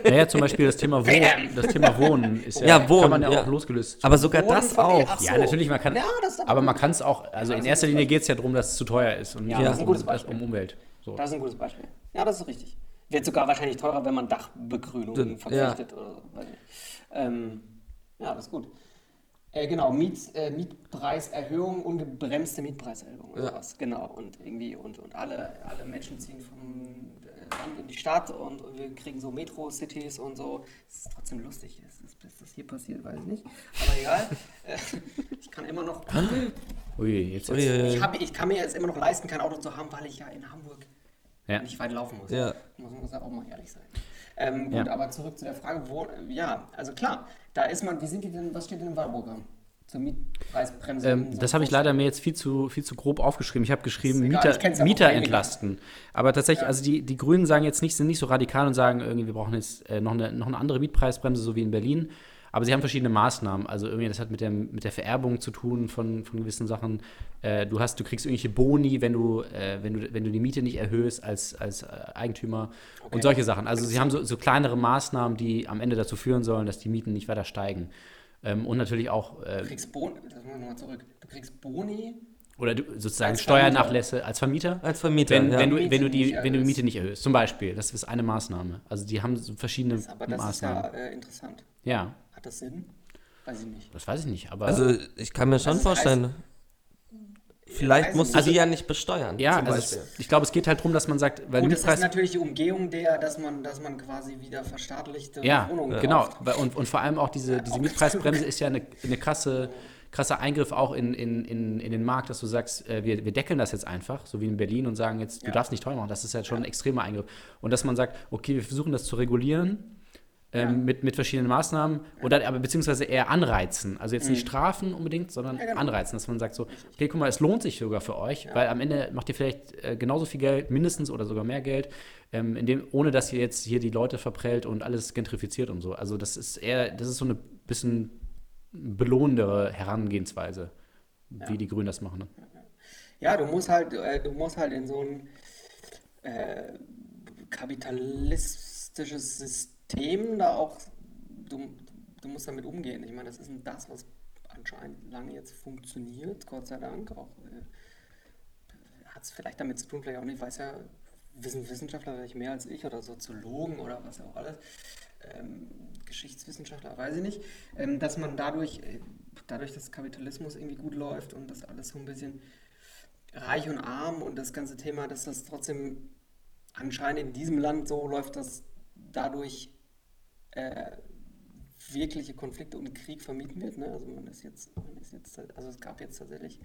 Naja, zum Beispiel das Thema [laughs] Wohnen, das Thema Wohnen ist ja, Ja, Wohnen, kann man ja, ja. auch losgelöst. Aber sogar Wohnen das auch. so. ja, natürlich, man kann, Ja, aber man kann es auch, also in erster Linie geht es ja darum, dass es zu teuer ist und Ja, nicht das ist ein um, gutes das Beispiel. um Umwelt. So. Das ist ein gutes Beispiel. Ja, das ist richtig. Wird sogar wahrscheinlich teurer, wenn man Dachbegrünung Ja. verpflichtet oder so. Ähm, ja, das ist gut. Äh, genau, Miet, äh, Mietpreiserhöhung und gebremste Mietpreiserhöhung oder Ja. was. Genau. Und irgendwie, und, und alle, alle Menschen ziehen vom äh, Land in die Stadt und wir kriegen so Metro-Cities und so. Das ist trotzdem lustig. Ist das, ist das hier passiert, weiß ich nicht. Aber egal. Äh, [laughs] ich kann immer noch. Ui, jetzt, jetzt. Uiuiui. Ich, hab, ich kann mir jetzt immer noch leisten, kein Auto zu haben, weil ich ja in Hamburg Ja. nicht weit laufen muss. Ja. Muss man auch mal ehrlich sein. Ähm, gut, Ja. aber zurück zu der Frage, wo, ja, also klar, da ist man, wie sind die denn, was steht denn im Wahlprogramm? Zur Mietpreisbremse? Ähm, das habe ich leider mir jetzt viel zu, viel zu grob aufgeschrieben. Ich habe geschrieben, Mieter, ja Mieter entlasten. Aber tatsächlich, also die, die Grünen sagen jetzt nicht, sind nicht so radikal und sagen irgendwie, wir brauchen jetzt äh, noch, eine, noch eine andere Mietpreisbremse, so wie in Berlin. Aber sie haben verschiedene Maßnahmen. Also irgendwie, das hat mit der, mit der Vererbung zu tun von, von gewissen Sachen. Äh, du hast, du kriegst irgendwelche Boni, wenn du, äh, wenn du, wenn du die Miete nicht erhöhst als, als äh, Eigentümer und solche Sachen. Also sie haben so, so kleinere Maßnahmen, die am Ende dazu führen sollen, dass die Mieten nicht weiter steigen. Ähm, und natürlich auch äh, Du kriegst Boni, das muss ich nochmal zurück. Du kriegst Boni, Oder du, sozusagen Als. Steuernachlässe als Vermieter? Als Vermieter. Wenn, ja. wenn, du, wenn, du die, wenn du die. Miete nicht erhöhst, zum Beispiel. Das ist eine Maßnahme. Also die haben so verschiedene aber das Maßnahmen. ist ja äh, interessant. ja. Hat das Sinn? Weiß ich nicht. das weiß ich nicht. Aber also ich kann mir schon Also, vorstellen, vielleicht musst du nicht. die ja nicht besteuern. ja, zum also ich glaube, es geht halt darum, dass man sagt, weil Gut, das ist natürlich die Umgehung der, dass man, dass man quasi wieder verstaatlichte Ja, Wohnungen genau. kauft. Weil- Und, und vor allem auch diese, diese auch Mietpreisbremse ist ja eine, eine krasse, krasser Eingriff auch in, in, in, in den Markt, dass du sagst, äh, wir, wir deckeln das jetzt einfach, so wie in Berlin, und sagen jetzt, du Ja. darfst nicht teuer machen. Das ist ja schon ein extremer Eingriff. Und dass man sagt, okay, wir versuchen das zu regulieren. Ähm, mit, mit verschiedenen Maßnahmen oder aber beziehungsweise eher anreizen. Also jetzt nicht strafen unbedingt, sondern Mhm. Ja, genau. anreizen, dass man sagt so, okay, guck mal, es lohnt sich sogar für euch, weil am Ende macht ihr vielleicht äh, genauso viel Geld, mindestens oder sogar mehr Geld, ähm, indem, ohne dass ihr jetzt hier die Leute verprellt und alles gentrifiziert und so. Also das ist eher, das ist so eine bisschen belohnendere Herangehensweise, wie die Grünen das machen. Ne? Ja, du musst halt, äh, du musst halt in so ein äh, kapitalistisches System da auch, du, du musst damit umgehen. Ich meine, das ist das, was anscheinend lange jetzt funktioniert, Gott sei Dank. Auch äh, hat es vielleicht damit zu tun, vielleicht auch nicht, weiß ja, wissen Wissenschaftler vielleicht mehr als ich oder Soziologen oder was auch alles, ähm, Geschichtswissenschaftler, weiß ich nicht, ähm, dass man dadurch, äh, dadurch, dass Kapitalismus irgendwie gut läuft und das alles so ein bisschen reich und arm und das ganze Thema, dass das trotzdem anscheinend in diesem Land so läuft, dass dadurch äh, wirkliche Konflikte und Krieg vermieden wird. Ne? Also man ist jetzt, man ist jetzt, also es gab jetzt tatsächlich,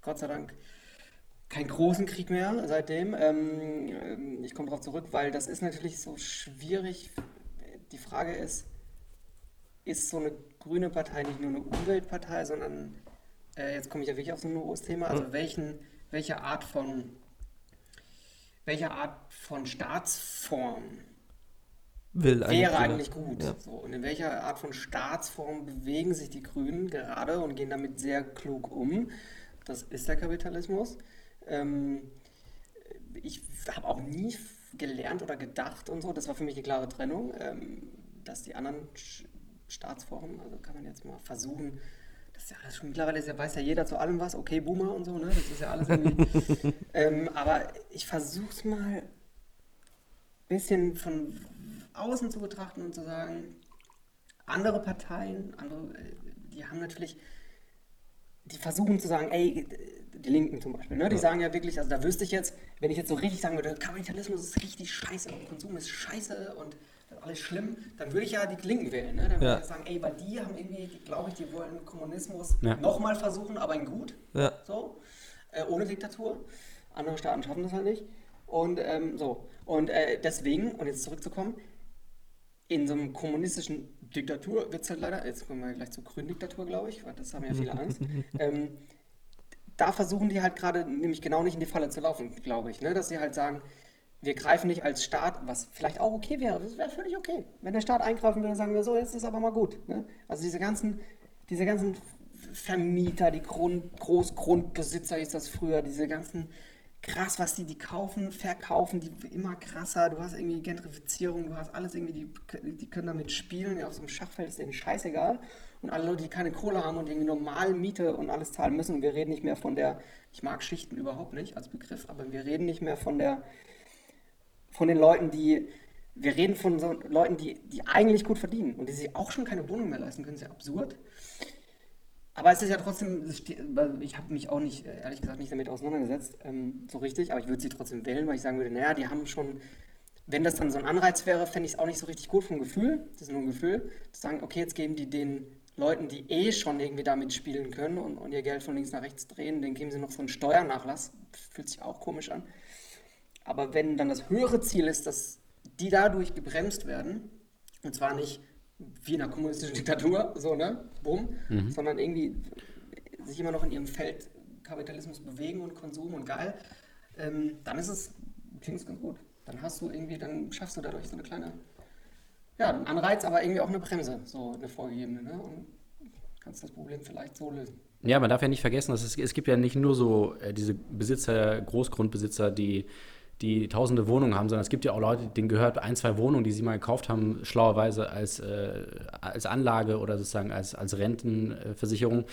Gott sei Dank, keinen großen Krieg mehr seitdem. Ähm, ähm, ich komme darauf zurück, weil das ist natürlich so schwierig. Die Frage ist, ist so eine grüne Partei nicht nur eine Umweltpartei, sondern äh, jetzt komme ich ja wirklich auf so ein hohes Thema, also welchen, welche Art von welche Art von Staatsform Will wäre jeder. eigentlich gut. Ja. So, und in welcher Art von Staatsform bewegen sich die Grünen gerade und gehen damit sehr klug um? Das ist der Kapitalismus. Ähm, ich habe auch nie gelernt oder gedacht und so, das war für mich eine klare Trennung, ähm, dass die anderen Sch- Staatsformen, also kann man jetzt mal versuchen, das ist ja alles schon mittlerweile ist ja, weiß ja jeder zu allem was, okay, Boomer und so, ne? Das ist ja alles irgendwie. [laughs] ähm, aber ich versuche es mal ein bisschen von außen zu betrachten und zu sagen, andere Parteien, andere, äh, die haben natürlich, die versuchen zu sagen, ey, die Linken zum Beispiel, ne? die sagen ja wirklich, also da wüsste ich jetzt, wenn ich jetzt so richtig sagen würde, Kapitalismus ist richtig scheiße und Konsum ist scheiße und alles schlimm, dann würde ich ja die Linken wählen. Ne? Dann würde Ja. ich sagen, ey, weil die haben irgendwie, glaube ich, die wollen Kommunismus Ja. nochmal versuchen, aber in gut. Ja. So, äh, ohne Diktatur. Andere Staaten schaffen das halt nicht. Und ähm, so. Und äh, deswegen, und jetzt zurückzukommen, in so einem kommunistischen Diktatur wird es halt leider, jetzt kommen wir gleich zur grünen Diktatur, glaube ich, weil das haben ja viele [laughs] Angst. ähm, da versuchen die halt gerade nämlich genau nicht in die Falle zu laufen, glaube ich. Ne? Dass sie halt sagen, wir greifen nicht als Staat, was vielleicht auch okay wäre, das wäre völlig okay. Wenn der Staat eingreifen würde, dann sagen wir so, jetzt ist aber mal gut. Ne? Also diese ganzen, diese ganzen Vermieter, die Grund, Großgrundbesitzer hieß das früher, diese ganzen krass, was die, die kaufen, verkaufen, die immer krasser. Du hast irgendwie Gentrifizierung, du hast alles irgendwie, die, die können damit spielen. Auf so einem Schachfeld ist denen scheißegal. Und alle Leute, die keine Kohle haben und irgendwie normal Miete und alles zahlen müssen. Und wir reden nicht mehr von der, ich mag Schichten überhaupt nicht als Begriff, aber wir reden nicht mehr von der, von den Leuten, die, wir reden von so Leuten, die, die eigentlich gut verdienen und die sich auch schon keine Wohnung mehr leisten können. Das ist ja absurd. Aber es ist ja trotzdem, ich habe mich auch nicht, äh, ehrlich gesagt, nicht damit auseinandergesetzt, ähm, so richtig, aber ich würde sie trotzdem wählen, weil ich sagen würde, naja, die haben schon, wenn das dann so ein Anreiz wäre, fände ich es auch nicht so richtig gut vom Gefühl, das ist nur ein Gefühl, zu sagen, okay, jetzt geben die den Leuten, die eh schon irgendwie damit spielen können und, und ihr Geld von links nach rechts drehen, denen geben sie noch so einen Steuernachlass, fühlt sich auch komisch an. Aber wenn dann das höhere Ziel ist, dass die dadurch gebremst werden, und zwar nicht wie in einer kommunistischen Diktatur, so, ne, bumm, sondern irgendwie sich immer noch in ihrem Feld Kapitalismus bewegen und Konsum und geil, ähm, dann ist es, klingt es ganz gut. Dann hast du irgendwie, dann schaffst du dadurch so eine kleine, ja, einen Anreiz, aber irgendwie auch eine Bremse, so eine vorgegebene, ne, und kannst das Problem vielleicht so lösen. Ja, man darf ja nicht vergessen, dass es, es gibt ja nicht nur so äh, diese Besitzer, Großgrundbesitzer, die, die tausende Wohnungen haben, sondern es gibt ja auch Leute, denen gehört ein, zwei Wohnungen, die sie mal gekauft haben, schlauerweise als, äh, als Anlage oder sozusagen als, als Rentenversicherung.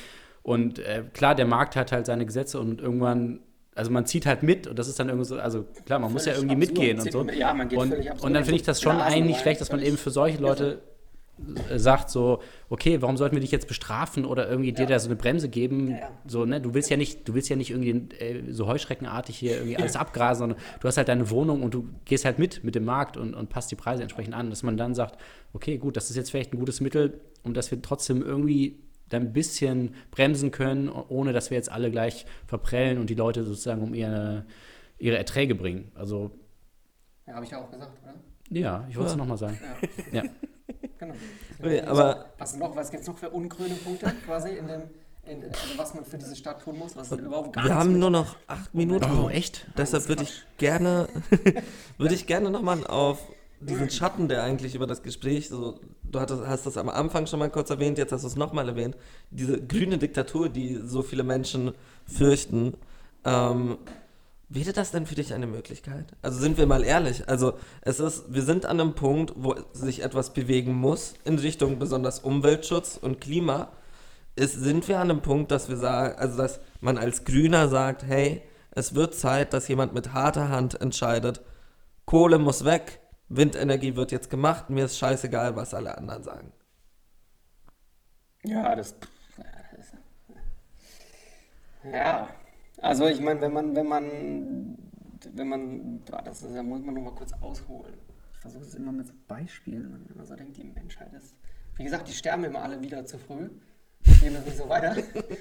Und äh, klar, der Markt hat halt seine Gesetze und irgendwann, also man zieht halt mit und das ist dann irgendwie so, also klar, man muss ja Völlig irgendwie absurd. mitgehen und so. ja, man geht und, völlig absurd und dann in finde ich das schon Blasen eigentlich rein, schlecht, dass man völlig eben für solche Leute sagt so, okay, warum sollten wir dich jetzt bestrafen oder irgendwie dir da so eine Bremse geben? Ja, ja. So, ne, du willst ja nicht, du willst ja nicht irgendwie äh, so heuschreckenartig hier irgendwie alles [laughs] abgrasen, sondern du hast halt deine Wohnung und du gehst halt mit mit dem Markt und, und passt die Preise entsprechend an, dass man dann sagt, okay, gut, das ist jetzt vielleicht ein gutes Mittel, um dass wir trotzdem irgendwie dann ein bisschen bremsen können, ohne dass wir jetzt alle gleich verprellen und die Leute sozusagen um ihre, ihre Erträge bringen. Also, Ja, habe ich ja auch gesagt, oder? ja, ich wollte es Ja. nochmal sagen. Ja, Ja. [laughs] genau. Okay, aber Was noch, was gibt es noch für ungrüne Punkte quasi in dem, in, also was man für diese Stadt tun muss? Was überhaupt gar wir haben nur noch acht Minuten. Oh, echt? Deshalb [laughs] würde ich gerne, würde ich gerne nochmal auf diesen Schatten, der eigentlich über das Gespräch, so, du hattest, hast das am Anfang schon mal kurz erwähnt, jetzt hast du es nochmal erwähnt, diese grüne Diktatur, die so viele Menschen fürchten, ähm, wäre das denn für dich eine Möglichkeit? Also sind wir mal ehrlich, also es ist, wir sind an einem Punkt, wo sich etwas bewegen muss in Richtung besonders Umweltschutz und Klima. Ist, sind wir an einem Punkt, dass wir sagen, also dass man als Grüner sagt, hey, es wird Zeit, dass jemand mit harter Hand entscheidet, Kohle muss weg, Windenergie wird jetzt gemacht, mir ist scheißegal, was alle anderen sagen. Ja, das. Ja, also ich meine, wenn man, wenn man, wenn man, boah, das ist, da muss man noch mal kurz ausholen. Ich versuche es immer mit so Beispielen, wenn man immer so denkt, die Menschheit ist. Wie gesagt, die sterben immer alle wieder zu früh. Gehen das nicht so weiter.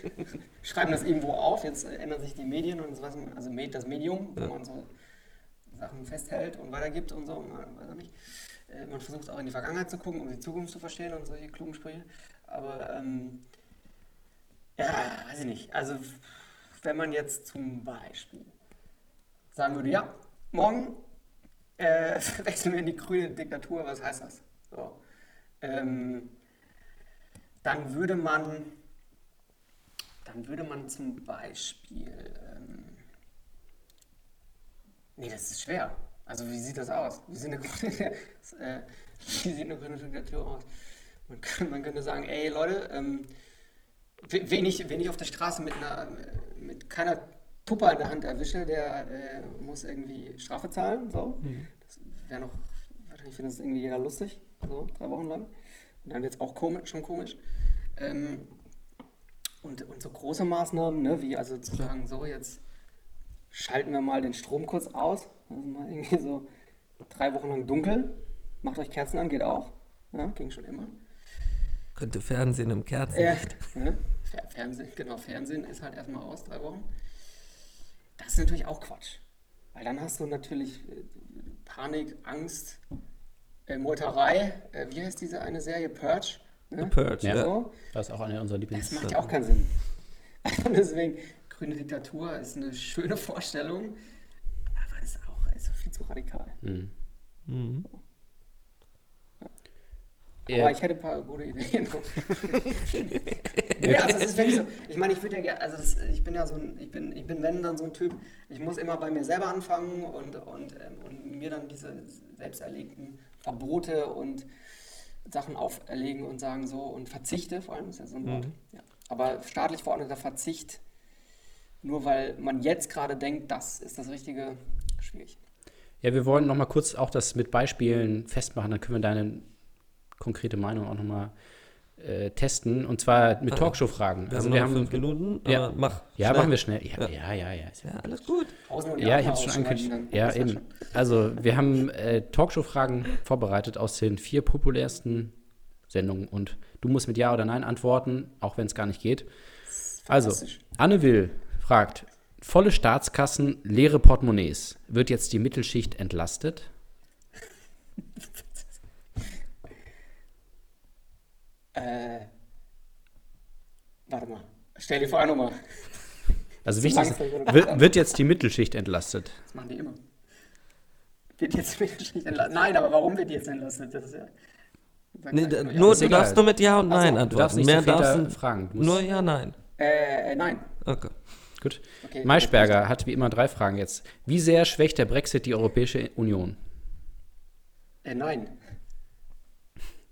[laughs] Schreiben das irgendwo auf, jetzt ändern sich die Medien und so was, also das Medium, wo man so Sachen festhält und weitergibt und so, man, weiß auch nicht. Äh, Man versucht auch in die Vergangenheit zu gucken, um die Zukunft zu verstehen und solche klugen Sprüche. Aber ähm, ja, weiß ich nicht. Also wenn man jetzt zum Beispiel sagen würde, ja, morgen äh, [laughs] wechseln wir in die grüne Diktatur, was heißt das? So. Ähm, dann würde man, dann würde man zum Beispiel, ähm, nee, das ist schwer. Also wie sieht das aus? Wie sieht eine [laughs] grüne, äh, wie sieht eine grüne Diktatur aus? Man, könnte- man könnte sagen, ey Leute, ähm, wen ich, wen ich auf der Straße mit, einer, mit keiner Tupper in der Hand erwische, der äh, muss irgendwie Strafe zahlen. So. Das wäre noch, wahrscheinlich findet das irgendwie jeder lustig, so drei Wochen lang. Und dann wird es auch komisch, schon komisch. Ähm, und, und so große Maßnahmen, ne, wie also zu sagen, so jetzt schalten wir mal den Strom kurz aus. Also mal irgendwie so drei Wochen lang dunkel. Macht euch Kerzen an, geht auch. Ja, ging schon immer. Könnte Fernsehen im Kerzen. Ja, ne? Fer- Fernsehen, genau, Fernsehen ist halt erstmal aus, drei Wochen. Das ist natürlich auch Quatsch. Weil dann hast du natürlich äh, Panik, Angst, äh, Meuterei. Äh, wie heißt diese eine Serie? Purge? Ne? Purge, Ja. So. Das ist auch eine unserer Das Lieblings. macht ja auch keinen Sinn. [laughs] Deswegen, grüne Diktatur ist eine schöne Vorstellung, aber ist auch ist viel zu radikal. Mhm. Aber ich hätte ein paar gute Ideen. [laughs] Nee, also es ist wirklich so. Ich meine, ich würde ja also das, ich bin ja so ein, ich bin, ich bin wenn dann so ein Typ, ich muss immer bei mir selber anfangen und, und, ähm, und mir dann diese selbst erlegten Verbote und Sachen auferlegen und sagen so und verzichte, vor allem ist ja so ein Wort. Ja. Aber staatlich verordneter Verzicht, nur weil man jetzt gerade denkt, das ist das Richtige, schwierig. Ja, wir wollen noch mal kurz auch das mit Beispielen festmachen, dann können wir deine konkrete Meinung auch noch mal äh, testen. Und zwar mit Talkshow-Fragen. Wir Also haben wir haben fünf Minuten, aber Ja. mach. Ja, schnell. machen wir schnell. Ja, Ja. ja, ja. ja, ist ja. Alles gut. Ja, ich habe es schon angekündigt. Ja, eben. schon. Also, wir haben äh, Talkshow-Fragen vorbereitet aus den vier populärsten Sendungen und du musst mit Ja oder Nein antworten, auch wenn es gar nicht geht. Also. Anne Will fragt: Volle Staatskassen, leere Portemonnaies. Wird jetzt die Mittelschicht entlastet? [laughs] Äh, warte mal. Stell dir vor, nochmal. Also, So wichtig ist, wird- jetzt die Mittelschicht entlastet? Das machen die immer. Wird jetzt nicht entlastet? Nein, aber warum wird die jetzt entlastet? Das ist ja. Nee, da, ja. nur, du egal. darfst nur mit Ja und Ach so, Nein du Du darfst antworten. nicht Mehr Väter darfst du. fragen. Du Nur Ja, Nein. Äh, äh, nein. Okay. gut. Okay. Maischberger hat wie immer drei Fragen jetzt. Wie sehr schwächt der Brexit die Europäische Union? Äh, nein.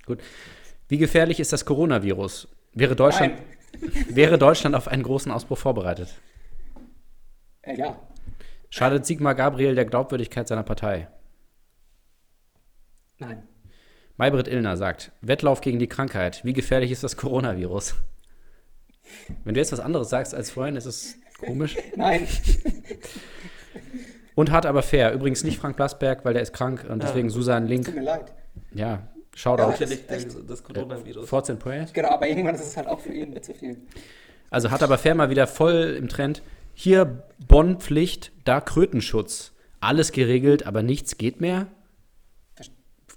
Gut. Wie gefährlich ist das Coronavirus? Wäre Deutschland, wäre Deutschland auf einen großen Ausbruch vorbereitet? Äh, ja. Schadet Sigmar Gabriel der Glaubwürdigkeit seiner Partei? Nein. Maybrit Illner sagt, Wettlauf gegen die Krankheit. Wie gefährlich ist das Coronavirus? Wenn du jetzt was anderes sagst als vorhin, ist es komisch. [laughs] Nein. Und hart aber fair. Übrigens nicht Frank Blasberg, weil der ist krank und deswegen Susan Tut Link. mir leid. Ja, Shoutout. Sicherlich der- das Coronavirus. Thoughts and Prayers. Genau, aber irgendwann ist es halt auch für ihn zu viel. Also hat aber fair mal wieder voll im Trend. Hier Bonn-Pflicht, da Krötenschutz. Alles geregelt, aber nichts geht mehr. Ich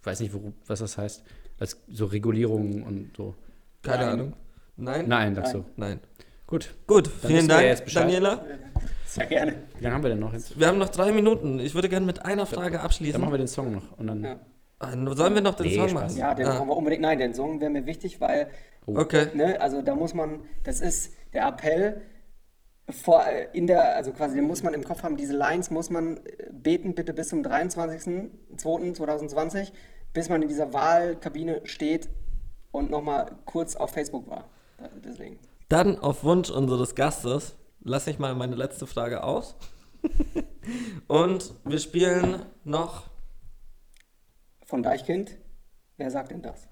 weiß nicht, wo, was das heißt. Als so Regulierungen und so. Keine Nein. Ahnung. Nein? Nein, sagst du. Nein. Gut. Gut, wissen vielen Dank. Daniela. Sehr gerne. Wie lange haben wir denn noch jetzt? Wir haben noch drei Minuten. Ich würde gerne mit einer Frage Dann abschließen. machen wir den Song noch. Und dann, Ja. Ah, Sollen wir noch den Nee, Song machen? Ja, den Ah, brauchen wir unbedingt. Nein, den Song wäre mir wichtig, weil, Okay. ne, also da muss man, das ist der Appell vor, äh, in der, also quasi, den muss man im Kopf haben, diese Lines muss man äh, beten, bitte bis zum 23.02.2020, bis man in dieser Wahlkabine steht und nochmal kurz auf Facebook war. Äh, Deswegen. Dann auf Wunsch unseres Gastes lasse ich mal meine letzte Frage aus. [laughs] Und wir spielen noch. Von Deichkind, wer sagt denn das?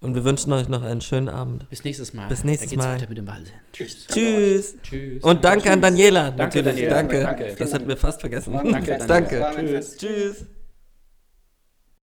Und wir wünschen euch noch einen schönen Abend. bis nächstes Mal. Bis nächstes da geht's Mal. weiter mit dem Wahnsinn. Tschüss. Tschüss. Tschüss. Und danke an Daniela. Danke, natürlich. Daniela. Danke. Danke. Das hätten wir fast vergessen. Danke. Danke. Fest. Tschüss.